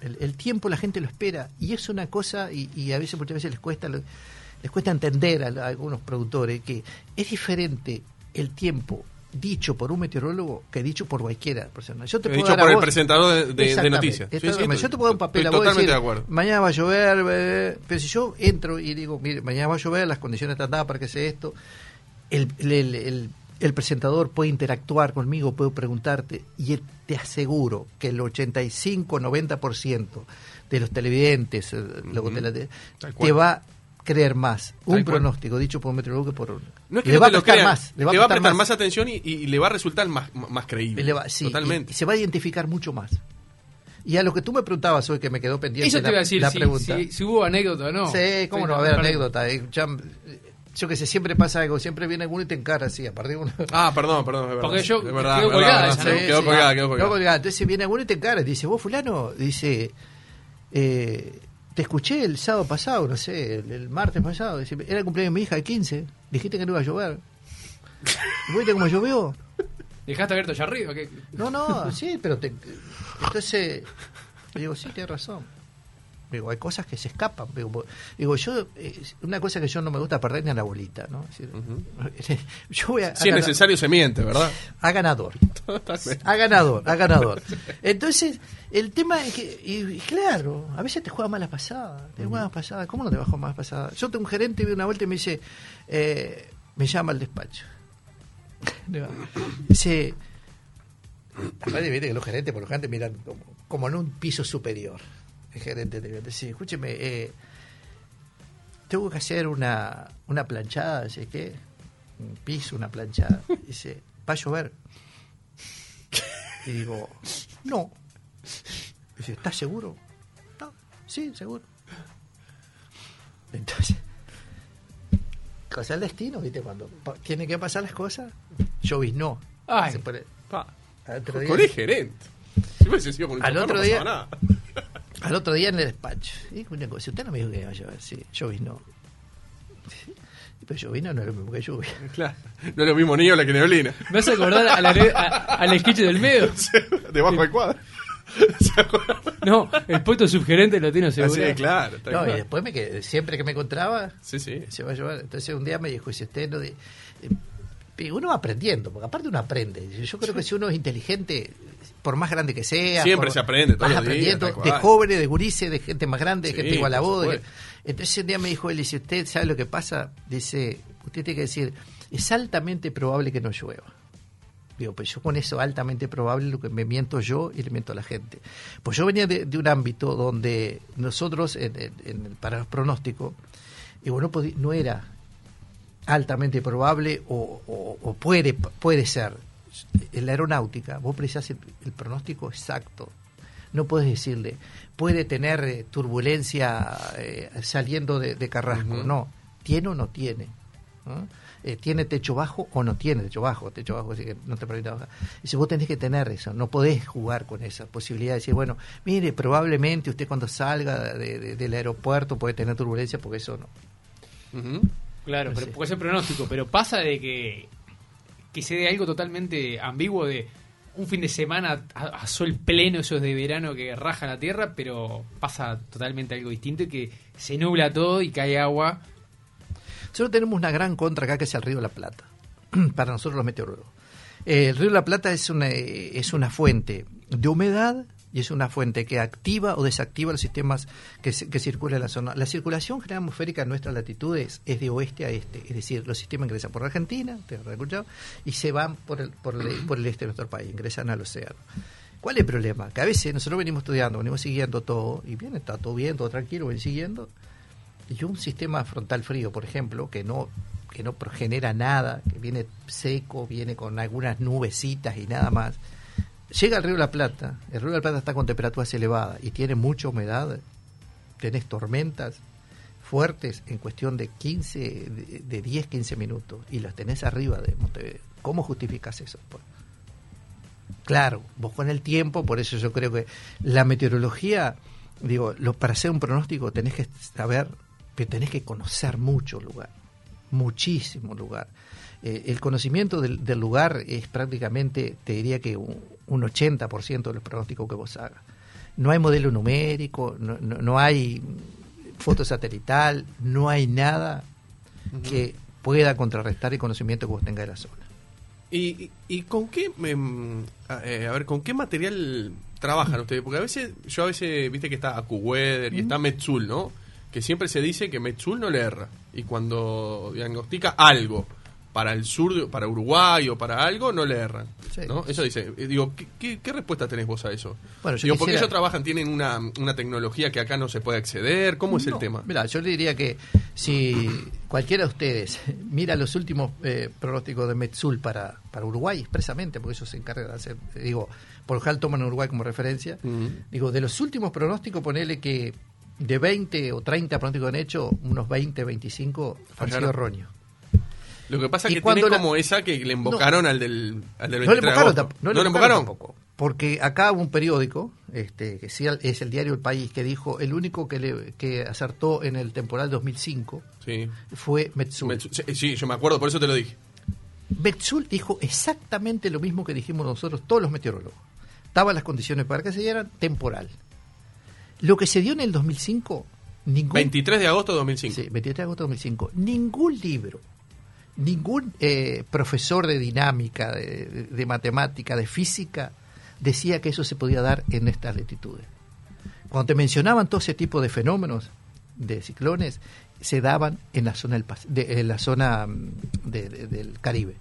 El, tiempo la gente lo espera. Y es una cosa, y, a veces muchas veces les cuesta les cuesta entender a algunos productores que es diferente el tiempo dicho por un meteorólogo que dicho por cualquiera persona. Yo te He puedo dicho dar a por el presentador de, de- de Exactamente. noticias. Sí, sí, Exactamente. estoy- yo te puedo dar un papel a vos totalmente decir, de acuerdo. mañana va a llover, eh, pero si yo entro y digo, mire, mañana va a llover, las condiciones están dadas para que sea esto, el, el, el- el- el presentador puede interactuar conmigo, puedo preguntarte, y te aseguro que el 85-90% de los televidentes eh, luego te, te va creer más un pronóstico dicho por un meteorólogo que por un... No es que le no va a te lo prestar crean, más, le va, a prestar más, más atención y, y le va a resultar más, más creíble. le va- sí, Totalmente. y se va a identificar mucho más. Y a lo que tú me preguntabas hoy, que me quedó pendiente Eso te iba a decir, la si, pregunta. si- si hubo anécdota o no. Sí, cómo Sí, no va a haber anécdota. eh, ya, yo que sé, siempre pasa algo, siempre viene alguno y te encara así, a partir de uno. Ah, perdón, perdón. es verdad. Porque yo- Es verdad, quedó colgada. Quedó colgada. Entonces viene alguno y te encara y dice, vos fulano, dice, eh, te escuché el sábado pasado, no sé, el, el martes pasado, era el cumpleaños de mi hija, el 15, dijiste que no iba a llover. ¿Y ¿Viste cómo llovió? ¿Dejaste abierto allá arriba? ¿qué? No, no, sí, pero te, entonces digo, sí, tienes razón. Digo, hay cosas que se escapan. Digo, yo, eh, una cosa que yo no me gusta perder ni a la bolita, ¿no? Es decir, Yo voy a, Si a es necesario, se miente, ¿verdad? a ganador. Totalmente. A ganador, a ganador. Entonces, el tema es que, y, y claro, a veces te juega malas pasadas. Te juega malas pasadas. ¿Cómo no te jugar malas pasadas? Yo tengo un gerente una vuelta y me dice, eh, me llama al despacho. Dice, aparte que los gerentes por lo general miran como, como en un piso superior. El gerente te dice, escúcheme, eh, tengo que hacer una, una planchada, dice, ¿qué? Un piso, una planchada. Dice, va a llover. Y digo, no. Dice, ¿estás seguro? No, sí, seguro. Entonces, cosa del destino, ¿viste? Cuando tienen que pasar las cosas, lloviznó. Ay. Se pone- Pa, al otro día- con el gerente. Si hubiese sido con un Al otro no día- nada. Al otro día en el despacho. Cosa, usted no me dijo que iba a llover, sí, lloviznó. Sí, Pero lloviznó no es lo mismo que lluvia. Claro. No es lo mismo niebla que neblina. Me hace acordar a la, a- al sketch del medio. Debajo del cuadro. ¿Se acuerdan? No, el puesto subgerente lo tiene Así asegurado. es, claro. No, y después me quedé, siempre que me encontraba, Sí, sí. se va a llevar. Entonces un día me dijo, si usted no... de- eh, uno va aprendiendo, porque aparte uno aprende. Yo creo que si uno es inteligente, por más grande que sea... Siempre por- se aprende, todos Vas los días, aprendiendo de jóvenes, de gurises, de gente más grande, de Sí, gente igual a vos. de-. Entonces un día me dijo él, dice, usted sabe lo que pasa, dice, usted tiene que decir, es altamente probable que no llueva. Digo, pues yo con eso altamente probable lo que me miento yo y le miento a la gente. Pues yo venía de, de un ámbito donde nosotros, en, en- en- para los pronósticos, digo, no, no era altamente probable o, o- o puede, puede ser. En la aeronáutica, vos precisás el, el pronóstico exacto. No puedes decirle, puede tener eh, turbulencia eh, saliendo de, de Carrasco. No, tiene o no tiene. ¿no? Eh, ¿Tiene techo bajo o no tiene techo bajo? Techo bajo, así que no te permite bajar. Dice, vos tenés que tener eso, no podés jugar con esa posibilidad de decir, bueno, mire, probablemente usted cuando salga de- de- del aeropuerto puede tener turbulencia porque eso no. Claro, pero Sí. puede ser pronóstico, pero pasa de que, que se dé algo totalmente ambiguo de un fin de semana a, sol pleno, esos de verano que raja la tierra, pero pasa totalmente algo distinto y que se nubla todo y cae agua. Nosotros tenemos una gran contra acá que es el río de la Plata, para nosotros los meteorólogos. El río de la Plata es una, eh, es una fuente de humedad y es una fuente que activa o desactiva los sistemas que, que circulan en la zona. La circulación general atmosférica en nuestras latitudes es de oeste a este, es decir, los sistemas ingresan por Argentina, te habrás escuchado, y se van por el, por, el, este de nuestro país, ingresan al océano. ¿Cuál es el problema? Que a veces nosotros venimos estudiando, venimos siguiendo todo, y bien, está todo bien, todo tranquilo, ven siguiendo, y un sistema frontal frío, por ejemplo, que no que no genera nada, que viene seco, viene con algunas nubecitas y nada más, llega al río la Plata, el río la Plata está con temperaturas elevadas y tiene mucha humedad, tenés tormentas fuertes en cuestión de 15, de, de 10, 15 minutos y las tenés arriba de Montevideo. ¿Cómo justificas eso? Pues, Claro, vos con el tiempo, por eso yo creo que la meteorología, digo, lo, para hacer un pronóstico tenés que saber, que tenés que conocer mucho lugar, muchísimo lugar. Eh, el conocimiento del, del lugar es prácticamente, te diría que un, un 80% de los pronósticos que vos hagas. No hay modelo numérico, no, no, no hay foto satelital, no hay nada que pueda contrarrestar el conocimiento que vos tengas de la zona. ¿Y, y, con qué, em, a, eh, a ver, con qué material trabajan ustedes? Porque a veces, yo a veces, viste que está AccuWeather y está Metzul, ¿no? Que siempre se dice que Metzul no le erra. Y cuando diagnostica algo para el sur, para Uruguay o para algo, no le erran. Sí. ¿no? Eso dice. Eh, Digo, ¿qué, qué, qué respuesta tenés vos a eso? Bueno, yo Digo, porque ellos trabajan, tienen una, una tecnología que acá no se puede acceder. ¿Cómo es el tema? Mira, yo le diría que si cualquiera de ustedes mira los últimos eh, pronósticos de Metzul para, para Uruguay, expresamente, porque ellos se encargan de hacer, digo, por lo general toman a Uruguay como referencia, digo, de los últimos pronósticos, ponele que de 20 o 30 pronósticos que han hecho, unos 20, 25 han sido erróneos. Lo que pasa es que tiene la- como esa que le invocaron al del, al del No le 23 de agosto. no le invocaron tampoco. Porque acá hubo un periódico, este, que sí es el diario El País, que dijo, el único que, le, que acertó en el temporal 2005 Sí. fue Metzul. Me- sí, sí, yo me acuerdo, por eso te lo dije. Metzul dijo exactamente lo mismo que dijimos nosotros, todos los meteorólogos. Estaban las condiciones para que se dieran temporal. Lo que se dio en el 2005, ningún... 23 de agosto de 2005. Sí, 23 de agosto de 2005. Ningún libro, ningún eh, profesor de dinámica, de, de- matemática, de física, decía que eso se podía dar en estas latitudes. Cuando te mencionaban todo ese tipo de fenómenos, de ciclones, se daban en la zona del, de, en la zona mm, de- del Caribe.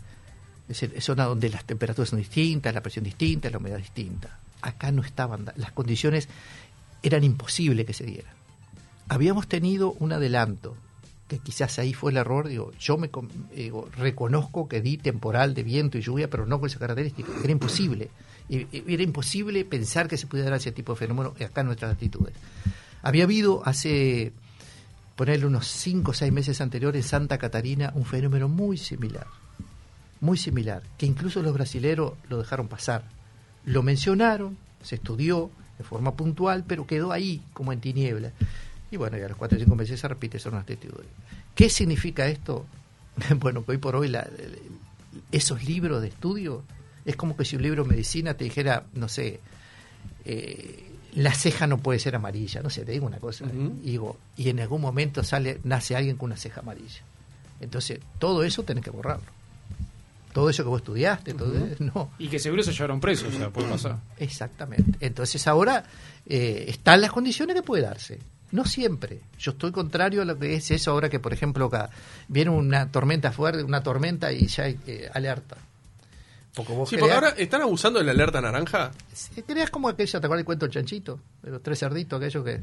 Es decir, zona donde las temperaturas son distintas, la presión distinta, la humedad distinta. Acá no estaban, las condiciones eran imposibles que se dieran. Habíamos tenido un adelanto, que quizás ahí fue el error, digo, yo me con- digo, reconozco que di temporal de viento y lluvia, pero no con esa característica, era imposible. Era imposible pensar que se pudiera dar ese tipo de fenómeno acá en nuestras latitudes. Había habido hace, ponerle unos 5 o 6 meses anteriores en Santa Catarina un fenómeno muy similar, muy similar, que incluso los brasileros lo dejaron pasar. Lo mencionaron, se estudió de forma puntual, pero quedó ahí como en tiniebla. Y bueno, y a los 4 o 5 meses se repite, son unas testigos. ¿Qué significa esto? bueno, que hoy por hoy la- esos libros de estudio es como que si un libro de medicina te dijera, no sé, eh, la ceja no puede ser amarilla, no sé, te digo una cosa. Y, digo, y en algún momento sale, nace alguien con una ceja amarilla. Entonces, todo eso tenés que borrarlo. Todo eso que vos estudiaste, todo eso, no. Y que seguro se llevaron presos, o sea, puede pasar. Exactamente. Entonces ahora eh, están las condiciones que puede darse. No siempre. Yo estoy contrario a lo que es eso ahora que, por ejemplo, acá viene una tormenta fuerte, una tormenta y ya hay eh, alerta. Porque vos Sí, porque ahora están abusando de la alerta naranja. Creas como aquella, ¿te acuerdas el cuento del chanchito? De los tres cerditos, aquellos que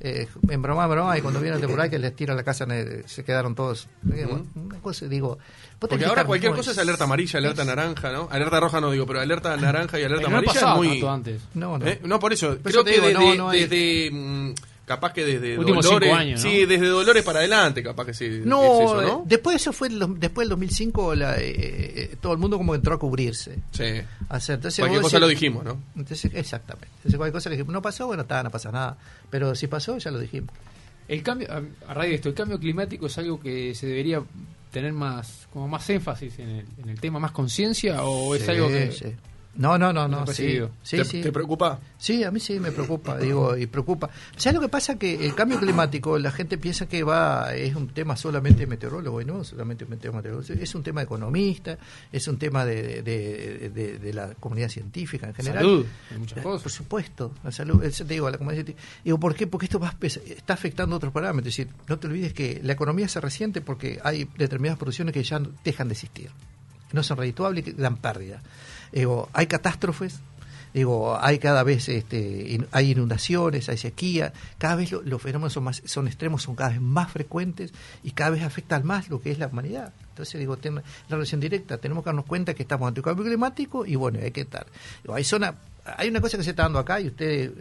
eh, en broma, en broma, y cuando viene la temporada que les tiran la casa, se quedaron todos. Eh. Una cosa, digo. Porque que ahora estar cualquier cosa es alerta amarilla, alerta naranja, ¿no? Alerta roja no digo, pero alerta naranja y alerta Pero no amarilla es muy... tanto antes. No, no. ¿Eh? No, por eso. Por creo eso te que digo, desde, no, no hay- desde, mm, capaz que desde Últimos Dolores, cinco años, ¿no? sí, desde Dolores para adelante, capaz que sí. No, es eso, ¿no? eh, después eso fue después del 2005 la, eh, eh, todo el mundo como entró a cubrirse. Sí. a hacer. Entonces, Cualquier cosa decís- lo dijimos, ¿no? Entonces, exactamente. Entonces cualquier cosa le dijimos, no pasó, bueno, está, no pasa nada. Pero si pasó, ya lo dijimos. El cambio, a, a raíz de esto, el cambio climático es algo que se debería tener más, como más énfasis en el, en el tema, más conciencia, o es Sí, algo que sí. No, no, no, no. Sí, sí, ¿Te, sí. te preocupa? Sí, a mí sí me preocupa, digo, y preocupa. ¿Sabes lo que pasa? Que el cambio climático, la gente piensa que va es un tema solamente meteorólogo, y no solamente meteorólogo, es un tema economista, es un tema de, de, de- de la comunidad científica en general. salud, hay muchas Eh, Por cosas. supuesto, la salud, te digo, la comunidad científica. Digo, ¿por qué? Porque esto va a pes- está afectando otros parámetros. Es decir, no te olvides que la economía se resiente porque hay determinadas producciones que ya dejan de existir. No son redituables y dan pérdida. Digo, hay catástrofes, digo, hay cada vez este, hay inundaciones, hay sequía, cada vez lo- los fenómenos son, más, son extremos, son cada vez más frecuentes y cada vez afectan más lo que es la humanidad. Entonces, digo, tiene la relación directa, tenemos que darnos cuenta que estamos ante un cambio climático y bueno, hay que estar. Digo, hay, zona, hay una cosa que se está dando acá y usted,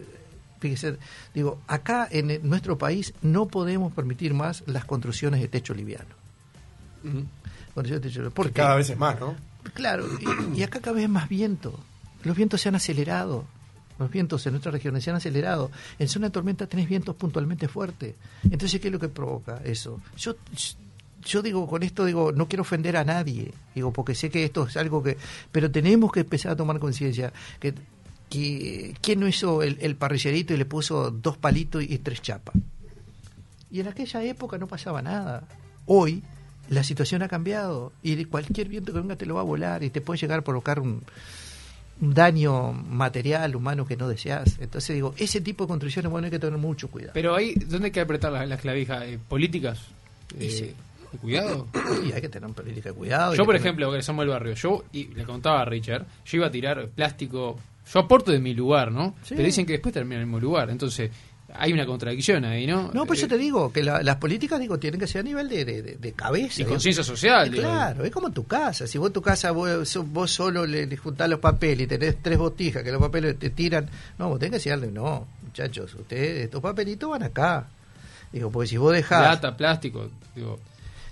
fíjese, digo, acá en el- nuestro país no podemos permitir más las construcciones de techo liviano. Ujú. Construcciones de techo liviano. ¿Por Que qué? cada vez es más, ¿no? Claro, y, acá cada vez más viento. Los vientos se han acelerado. Los vientos en nuestras regiones se han acelerado. En zona de tormenta tenés vientos puntualmente fuertes. Entonces, ¿qué es lo que provoca eso? Yo, yo digo, con esto digo, no quiero ofender a nadie, digo, porque sé que esto es algo que... Pero tenemos que empezar a tomar conciencia que, que ¿quién no hizo el parrillerito y le puso dos palitos y tres chapas? Y en aquella época no pasaba nada. Hoy la situación ha cambiado y cualquier viento que venga te lo va a volar y te puede llegar a provocar un, un daño material, humano que no deseas. Entonces digo, ese tipo de construcciones, bueno, hay que tener mucho cuidado. Pero ahí, ¿dónde hay que apretar las, las clavijas? Eh, ¿Políticas? Eh, sí. de cuidado. Y hay que tener política de cuidado. Yo, por tener- ejemplo, que somos del barrio, yo, y le contaba a Richard, yo iba a tirar plástico, yo aporto de mi lugar, ¿no? Sí. Pero dicen que después termina en el mismo lugar, entonces hay una contradicción ahí, ¿no? No, eso Eh, te digo que la- las políticas digo tienen que ser a nivel de, de, cabeza. Y conciencia social, digo. Claro, es como en tu casa. Si vos en tu casa vos solo le, le juntás los papeles y tenés tres botijas que los papeles te tiran, no, vos tenés que decirle, no, muchachos, ustedes, estos papelitos van acá. Digo, porque si vos dejás, Plata, plástico, digo.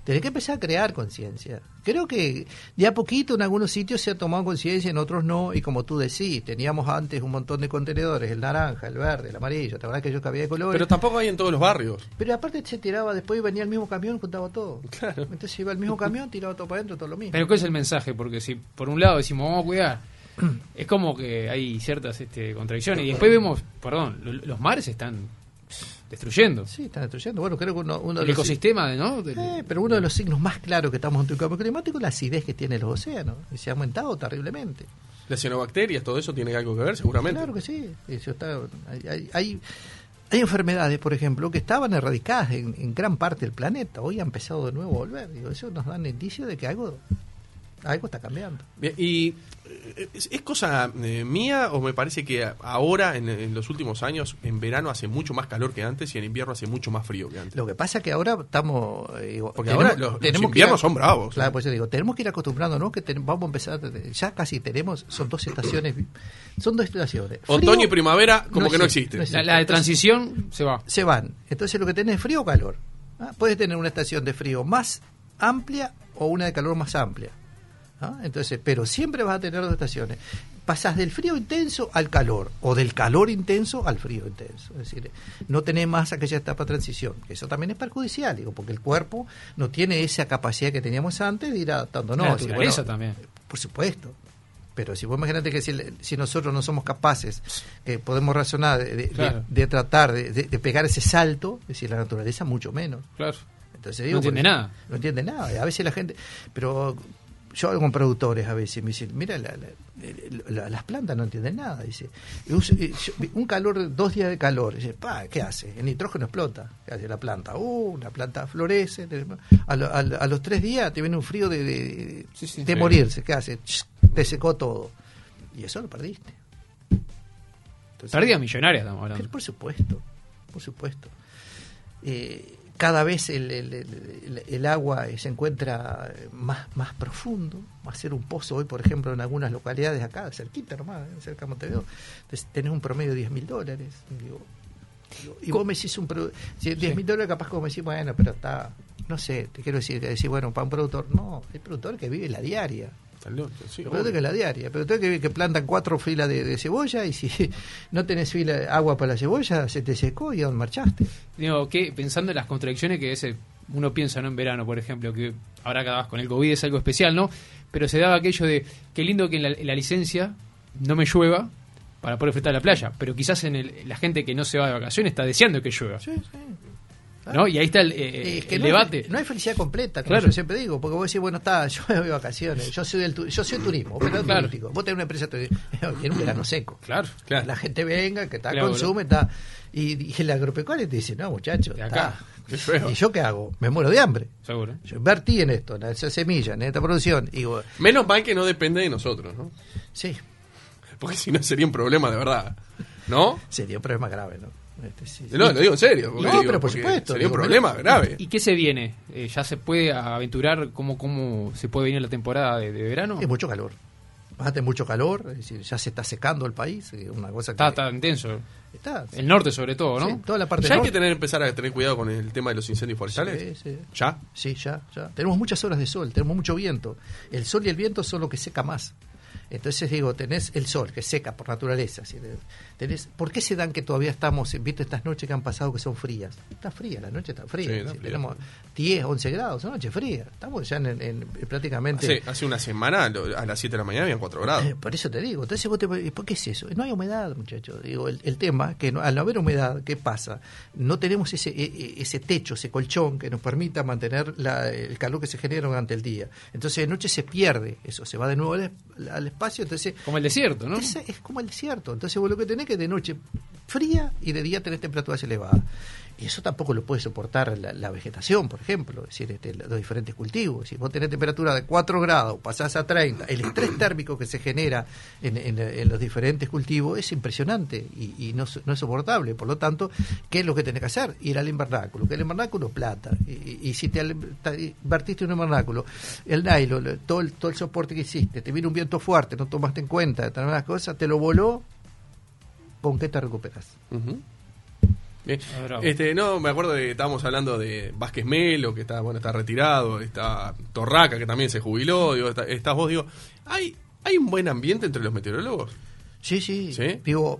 Tenés que empezar a crear conciencia. Creo que de a poquito en algunos sitios se ha tomado conciencia, en otros no, y como tú decís, teníamos antes un montón de contenedores, el naranja, el verde, el amarillo, la verdad que yo que había de colores. Pero tampoco hay en todos los barrios. Pero aparte se tiraba, después venía el mismo camión, juntaba todo. Claro. Entonces iba el mismo camión, tiraba todo para adentro, todo lo mismo. Pero ¿cuál es el mensaje? Porque si por un lado decimos vamos a cuidar, es como que hay ciertas este, contradicciones. Y después vemos, perdón, lo- los mares están destruyendo. Sí, están destruyendo. Bueno, creo que uno, uno de El los- ecosistema, de, ¿no? Del- Eh, pero uno de los signos más claros que estamos ante un cambio climático es la acidez que tienen los océanos. Y se ha aumentado terriblemente. Las cianobacterias, todo eso tiene algo que ver, seguramente. Claro que sí. Eso está- hay, hay, hay- hay enfermedades, por ejemplo, que estaban erradicadas en, en gran parte del planeta. Hoy han empezado de nuevo a volver. Digo, eso nos da un indicio de que algo Algo está cambiando. Bien, y eh, ¿es, cosa eh, mía o me parece que ahora, en, en los últimos años, en verano hace mucho más calor que antes y en invierno hace mucho más frío que antes? Lo que pasa es que ahora estamos. eh, digo, Porque tenemos- ahora los, los tenemos que ir a- inviernos son bravos. Claro, pues yo digo, tenemos que ir acostumbrándonos que ten- vamos a empezar, ya casi tenemos, son dos estaciones, son dos estaciones. Frío, Otoño y primavera como que no existe. no La, la de transición se va. Se van. Entonces lo que tenés es frío o calor. ¿ah? Puedes tener una estación de frío más amplia o una de calor más amplia. ¿Ah? Entonces, pero siempre vas a tener dos estaciones. Pasás del frío intenso al calor, o del calor intenso al frío intenso. Es decir, no tenés más aquella etapa de transición. Eso también es perjudicial, digo, porque el cuerpo no tiene esa capacidad que teníamos antes de ir naturaleza bueno, también. Por supuesto. Pero si vos imaginate que si, si nosotros no somos capaces, que podemos razonar de, de- Claro. de- de tratar de, pegar ese salto, es decir, la naturaleza mucho menos. Claro. Entonces, No digo, entiende porque- nada. No entiende nada. A veces la gente. Pero yo hablo con productores a veces y me dicen: Mira, la- la- la- las plantas no entienden nada. Dice: Un calor, dos días de calor. Dice: Pa, ¿qué hace? El nitrógeno explota. ¿Qué hace la planta? Uh, la planta florece. A, lo- a lo- a los tres días te viene un frío de, de, Sí, sí. de Sí. morirse. ¿Qué hace? Te secó todo. Y eso lo perdiste. Entonces, Pérdida millonaria estamos hablando. por supuesto, por supuesto. Eh, cada vez el, el- el- el agua eh, se encuentra eh, más, más profundo. Va a ser un pozo hoy, por ejemplo, en algunas localidades acá, cerquita nomás, eh, cerca de Montevideo. Entonces, tenés un promedio de 10 mil dólares. Digo, digo, y vos me decís un produ- si 10 mil dólares, capaz me decís, bueno, pero está. No sé, te quiero decir, decir, bueno, para un productor, no, hay productor que vive la diaria. Sí, que la diaria, pero tengo que, que plantan cuatro filas de, de cebolla y si no tenés fila agua para la cebolla, se te secó y aún marchaste. Digo, que pensando en las contradicciones que ese uno piensa no en verano, por ejemplo, que ahora cada vez con el COVID es algo especial, ¿no? Pero se daba aquello de qué lindo que en la, en la licencia no me llueva para poder de la playa, pero quizás en el- la gente que no se va de vacaciones está deseando que llueva, ¿no? Y ahí está el, eh, Es que el no hay- debate. no hay felicidad completa, como Claro. yo siempre digo, porque vos decís, bueno, está, yo me voy de vacaciones, yo soy del tu- yo soy turismo, operador Claro. turístico. Vos tenés una empresa turística, tiene un verano seco. Claro. Claro. La gente venga, que está, Claro, consume, está. Y, y el agropecuario te dice, no, muchachos, De acá, que llueva. ¿Y yo qué hago? Me muero de hambre. Seguro. Yo invertí en esto, en esa semilla, en esta producción. Y digo, Menos mal que no depende de nosotros, ¿no? sí, Porque si no sería un problema de verdad. ¿No? sería un problema grave, ¿no? Este, sí, sí. No, lo digo en serio. No, digo, pero por supuesto, Sería un problema grave. ¿Y qué se viene? Eh, ¿Ya se puede aventurar cómo, cómo se puede venir la temporada de, de verano? Es mucho calor. Vas a tener mucho calor, es decir, ya se está secando el país, una cosa que Está, está intenso. está, El norte sobre todo, ¿no? sí, toda la parte ¿Ya hay norte. que tener, empezar a tener cuidado con el tema de los incendios forestales? Sí, sí. ¿Ya? Sí, ya, ya. Tenemos muchas horas de sol, tenemos mucho viento. El sol y el viento son lo que seca más. Entonces digo, tenés el sol, que seca por naturaleza. ¿sí? Tenés, ¿Por qué se dan que todavía estamos, viste estas noches que han pasado que son frías? Está fría, la noche está fría. Sí, está ¿sí? fría. Tenemos 10, 11 grados, son noche fría. Estamos ya en, en- prácticamente... Hace, hace una semana, a las 7 de la mañana, habían 4 grados. Eh, por eso te digo. Entonces vos te ¿por qué es eso? No hay humedad, muchachos. Digo, el, el tema que no- al no haber humedad, ¿qué pasa? No tenemos ese e- e- ese techo, ese colchón que nos permita mantener la- el calor que se genera durante el día. Entonces de noche se pierde eso, se va de nuevo al, al espacio, entonces Como el desierto, ¿no? es, es como el desierto. Entonces vos lo que tenés que de noche fría y de día tenés temperaturas elevadas. Y eso tampoco lo puede soportar la, la vegetación, por ejemplo, es decir, este, los diferentes cultivos. Si vos tenés temperatura de 4 grados, pasás a 30, el estrés térmico que se genera en, en- en los diferentes cultivos es impresionante y, y no, es- no es soportable. Por lo tanto, ¿qué es lo que tenés que hacer? Ir al invernáculo. Que el invernáculo plata. Y, y- si te invertiste en un invernáculo, el nylon, todo el, todo el soporte que hiciste, te viene un viento fuerte, no tomaste en cuenta determinadas cosas, te lo voló, ¿con qué te recuperas? Bien. Ah. Este, no, me acuerdo de estábamos hablando de Vázquez Melo, que está, bueno, está retirado, está Torraca, que también se jubiló, digo, está- estás vos, digo, ¿hay, ¿hay un buen ambiente entre los meteorólogos? Sí, sí. ¿Sí? Digo,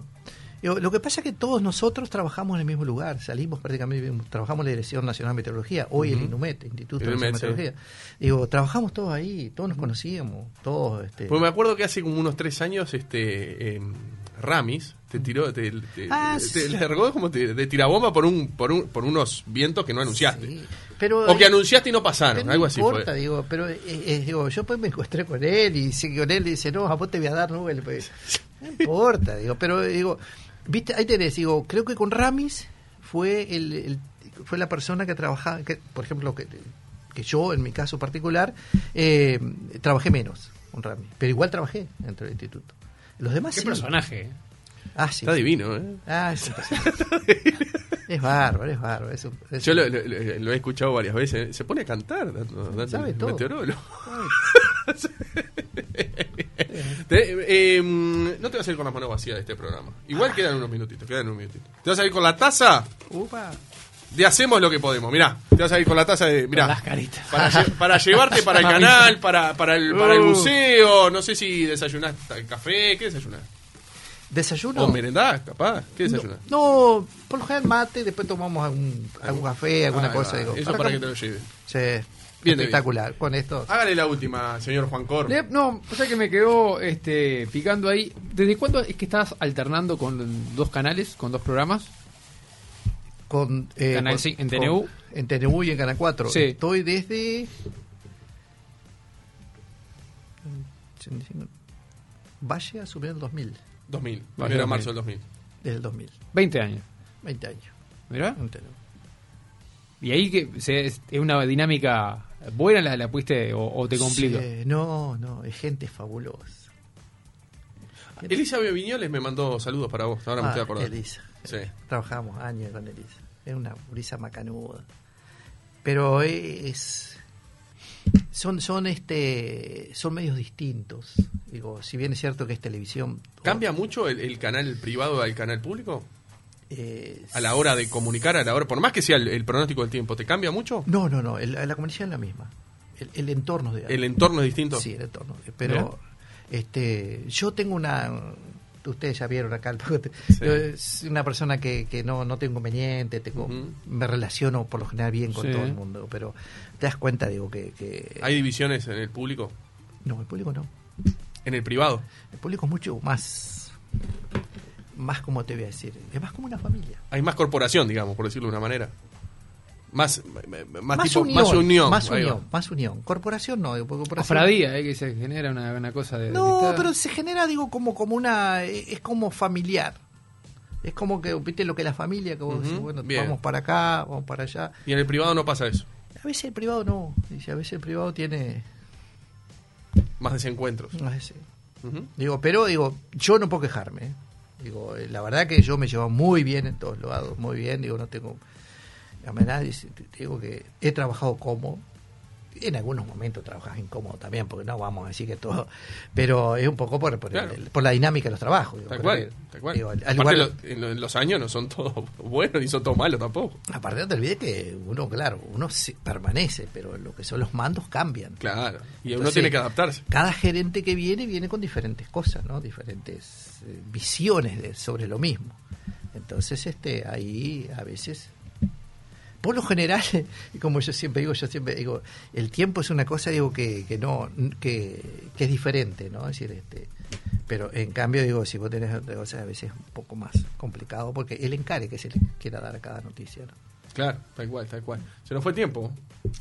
digo, lo que pasa es que todos nosotros trabajamos en el mismo lugar, salimos prácticamente, trabajamos en la Dirección Nacional de Meteorología, hoy el. INUMET, Instituto El Nacional de INUMET, sí. Meteorología. Digo, trabajamos todos ahí, todos nos conocíamos, todos. Este, Pues me acuerdo que hace como unos tres años, este, em, Ramis te tiró, te, te- Ah, te- sí. le largó como de tirabomba por un, por un, por unos vientos que no anunciaste. sí, pero, O que anunciaste y no pasaron, no algo así importa, fue. digo, pero eh, eh, digo, yo pues me encontré con él y con él dice, no, a vos te voy a dar Nobel. Pues. No importa, digo, pero digo, viste, ahí tenés, digo, creo que con Ramis fue el, el- fue la persona que trabajaba, que, por ejemplo, que que yo, en mi caso particular, eh, trabajé menos con Rami, pero igual trabajé dentro del instituto. Los demás Qué sí. personaje. ¿eh? Ah, sí. Está divino, ¿eh? Ah, es, es bárbaro, es bárbaro. es un- es Yo lo, lo- lo- lo he escuchado varias veces. ¿eh? Se pone a cantar. dando- Sabe el todo. meteorólogo. Te- eh, mm, no te vas a ir con las manos vacías de este programa. Igual quedan unos minutitos, quedan unos minutitos. Te vas a ir con la taza Upa. De Hacemos lo que podemos. Mirá, te vas a ir con la taza de. Mirá, Con las caritas. Para, lle- para llevarte para el canal, para, para, el, para el Uh. museo. No sé si desayunás café. ¿Qué desayunás? ¿Desayuno? ¿O merendás, capaz? ¿Qué desayunás? No, por lo general mate, después tomamos algún, algún café, alguna Ahí cosa. digo, Eso para que te lo lleve. Sí, Bien, espectacular. Con esto. Hágale la última, señor Juan Cor. Le- No, o sea que me quedó este, picando ahí. ¿Desde cuándo es que estás alternando con dos canales, con dos programas? Con, eh, Canal con- en con- TNU. en TNU y en Canal 4. Sí. Estoy desde. Valle asumió en el 2000. 2000. Vale, Primero de 2000. marzo del 2000. Desde el 2000. 20 años. 20 años. ¿Mirá? Y ahí que se- es una dinámica buena la, la pusiste o, o te complica. Sí, no, no, es gente fabulosa. Elisa Viñoles me mandó saludos para vos. Ahora me Ah, estoy acordando. Elisa. Sí. Trabajamos años con Elisa. Es una brisa macanuda. Pero es. Son, son este son medios distintos. Digo, si bien es cierto que es televisión. ¿Cambia mucho el, el canal privado al canal público? eh, A la hora de comunicar, a la hora, por más que sea el, el pronóstico del tiempo, ¿te cambia mucho? No, no, no. el- la comunicación es la misma. El, el entorno de ¿El entorno es distinto? Sí, el entorno. Pero este, yo tengo una. Ustedes ya vieron acá. Sí. Yo es una persona que, que no, no tengo inconveniente, tengo, me relaciono por lo general bien con Sí. todo el mundo, pero te das cuenta, digo, que. que ¿Hay divisiones en el público? No, el público no. ¿En el privado? El público es mucho más. Más como te voy a decir, es más como una familia. Hay más corporación, digamos, por decirlo de una manera. Más, más, Más, tipo, unión, más unión. Más unión, más unión. Corporación no, digo, porque corporación. Eh, que se genera una, una cosa de. No, amistad. pero se genera, digo, como, como una. Es como familiar. Es como que, viste, lo que es la familia, que vos decís, bueno, bien. vamos para acá, vamos para allá. Y en el privado no pasa eso. A veces el privado no. Dice, a veces el privado tiene. Más desencuentros. No sé. Ujú. Digo, pero digo, yo no puedo quejarme. ¿eh? Digo, eh, la verdad que yo me llevo muy bien en todos lados, muy bien. Digo, no tengo amenazas. Digo que he trabajado cómodo. En algunos momentos trabajas incómodo también, porque no vamos a decir que todo. Pero es un poco por, por, el- por la dinámica de los trabajos. digo, Tal cual, que- tal cual. digo, al- al Aparte, en, los años no son todos buenos ni son todos malos tampoco. Aparte no te olvides que uno, claro, uno se- permanece, pero lo que son los mandos cambian. Claro. Y uno tiene que adaptarse. Cada gerente que viene viene con diferentes cosas, ¿no? Diferentes eh, visiones de, sobre lo mismo. Entonces, este, ahí a veces, por lo general, y como yo siempre digo, yo siempre digo, el tiempo es una cosa, digo que, que no, que, que es diferente, ¿no? Es decir, este, pero en cambio digo, si vos tenés otra cosa, a veces es un poco más complicado porque el encare que se le quiera dar a cada noticia, ¿no? Claro, tal cual, tal cual. Se nos fue el tiempo.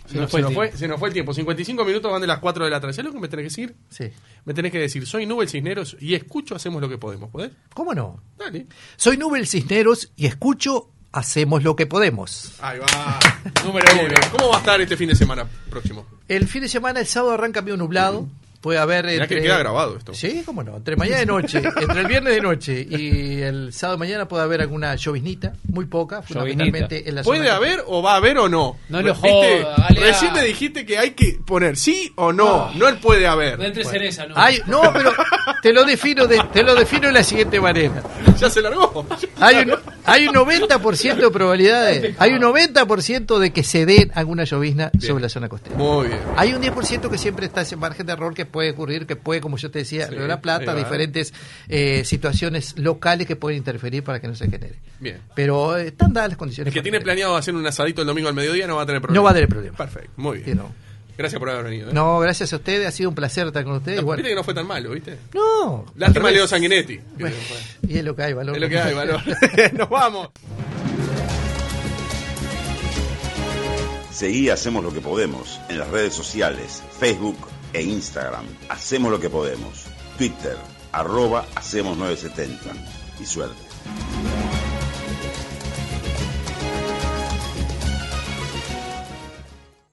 Se No, nos fue el nos tiempo. se nos fue el tiempo. 55 minutos van de las 4 de la tarde. ¿Sabes lo que me tenés que decir? Sí. Me tenés que decir, soy Nubel Cisneros y escucho, hacemos lo que podemos. ¿Podés? ¿Cómo no? Dale. Soy Nubel Cisneros y escucho Hacemos lo que podemos. Ahí va. Número uno. ¿Cómo va a estar este fin de semana próximo? El fin de semana, el sábado arranca medio nublado. Puede haber. Mirá que queda grabado esto. Sí, cómo no. Entre mañana de noche, entre el viernes de noche y el sábado de mañana puede haber alguna lloviznita, muy poca, fundamentalmente en la ¿Puede zona. haber o va a haber o no? No lo ¿Viste? joda, dale a- Recién me dijiste que hay que poner sí o no. No el puede haber. No entres en esa, ¿no? Hay, no, pero te lo defino de, te lo defino de la siguiente manera. Ya se largó. Hay un, hay un 90% de probabilidades, hay un 90% de que se den alguna llovizna sobre la zona costera. Muy bien. Hay un 10% que siempre está ese margen de error que puede ocurrir, que puede, como yo te decía, Sí, Río de la Plata, diferentes eh, situaciones locales que pueden interferir para que no se genere. Bien. Pero eh, están dadas las condiciones. El que tiene planeado hacer un asadito el domingo al mediodía no va a tener problema. No va a tener problema. Perfecto, muy Sí, bien. no. Gracias por haber venido. ¿eh? No, gracias a ustedes, ha sido un placer estar con ustedes. Bueno, Viste que no fue tan malo, ¿viste? no, Lástima Leo. Sanguinetti. Bueno, y es lo que hay, valor. Es lo que hay, valor. Nos vamos. Seguí Hacemos lo que podemos en las redes sociales, Facebook e Instagram. Hacemos lo que podemos. Twitter, arroba Hacemos 970. Y suerte.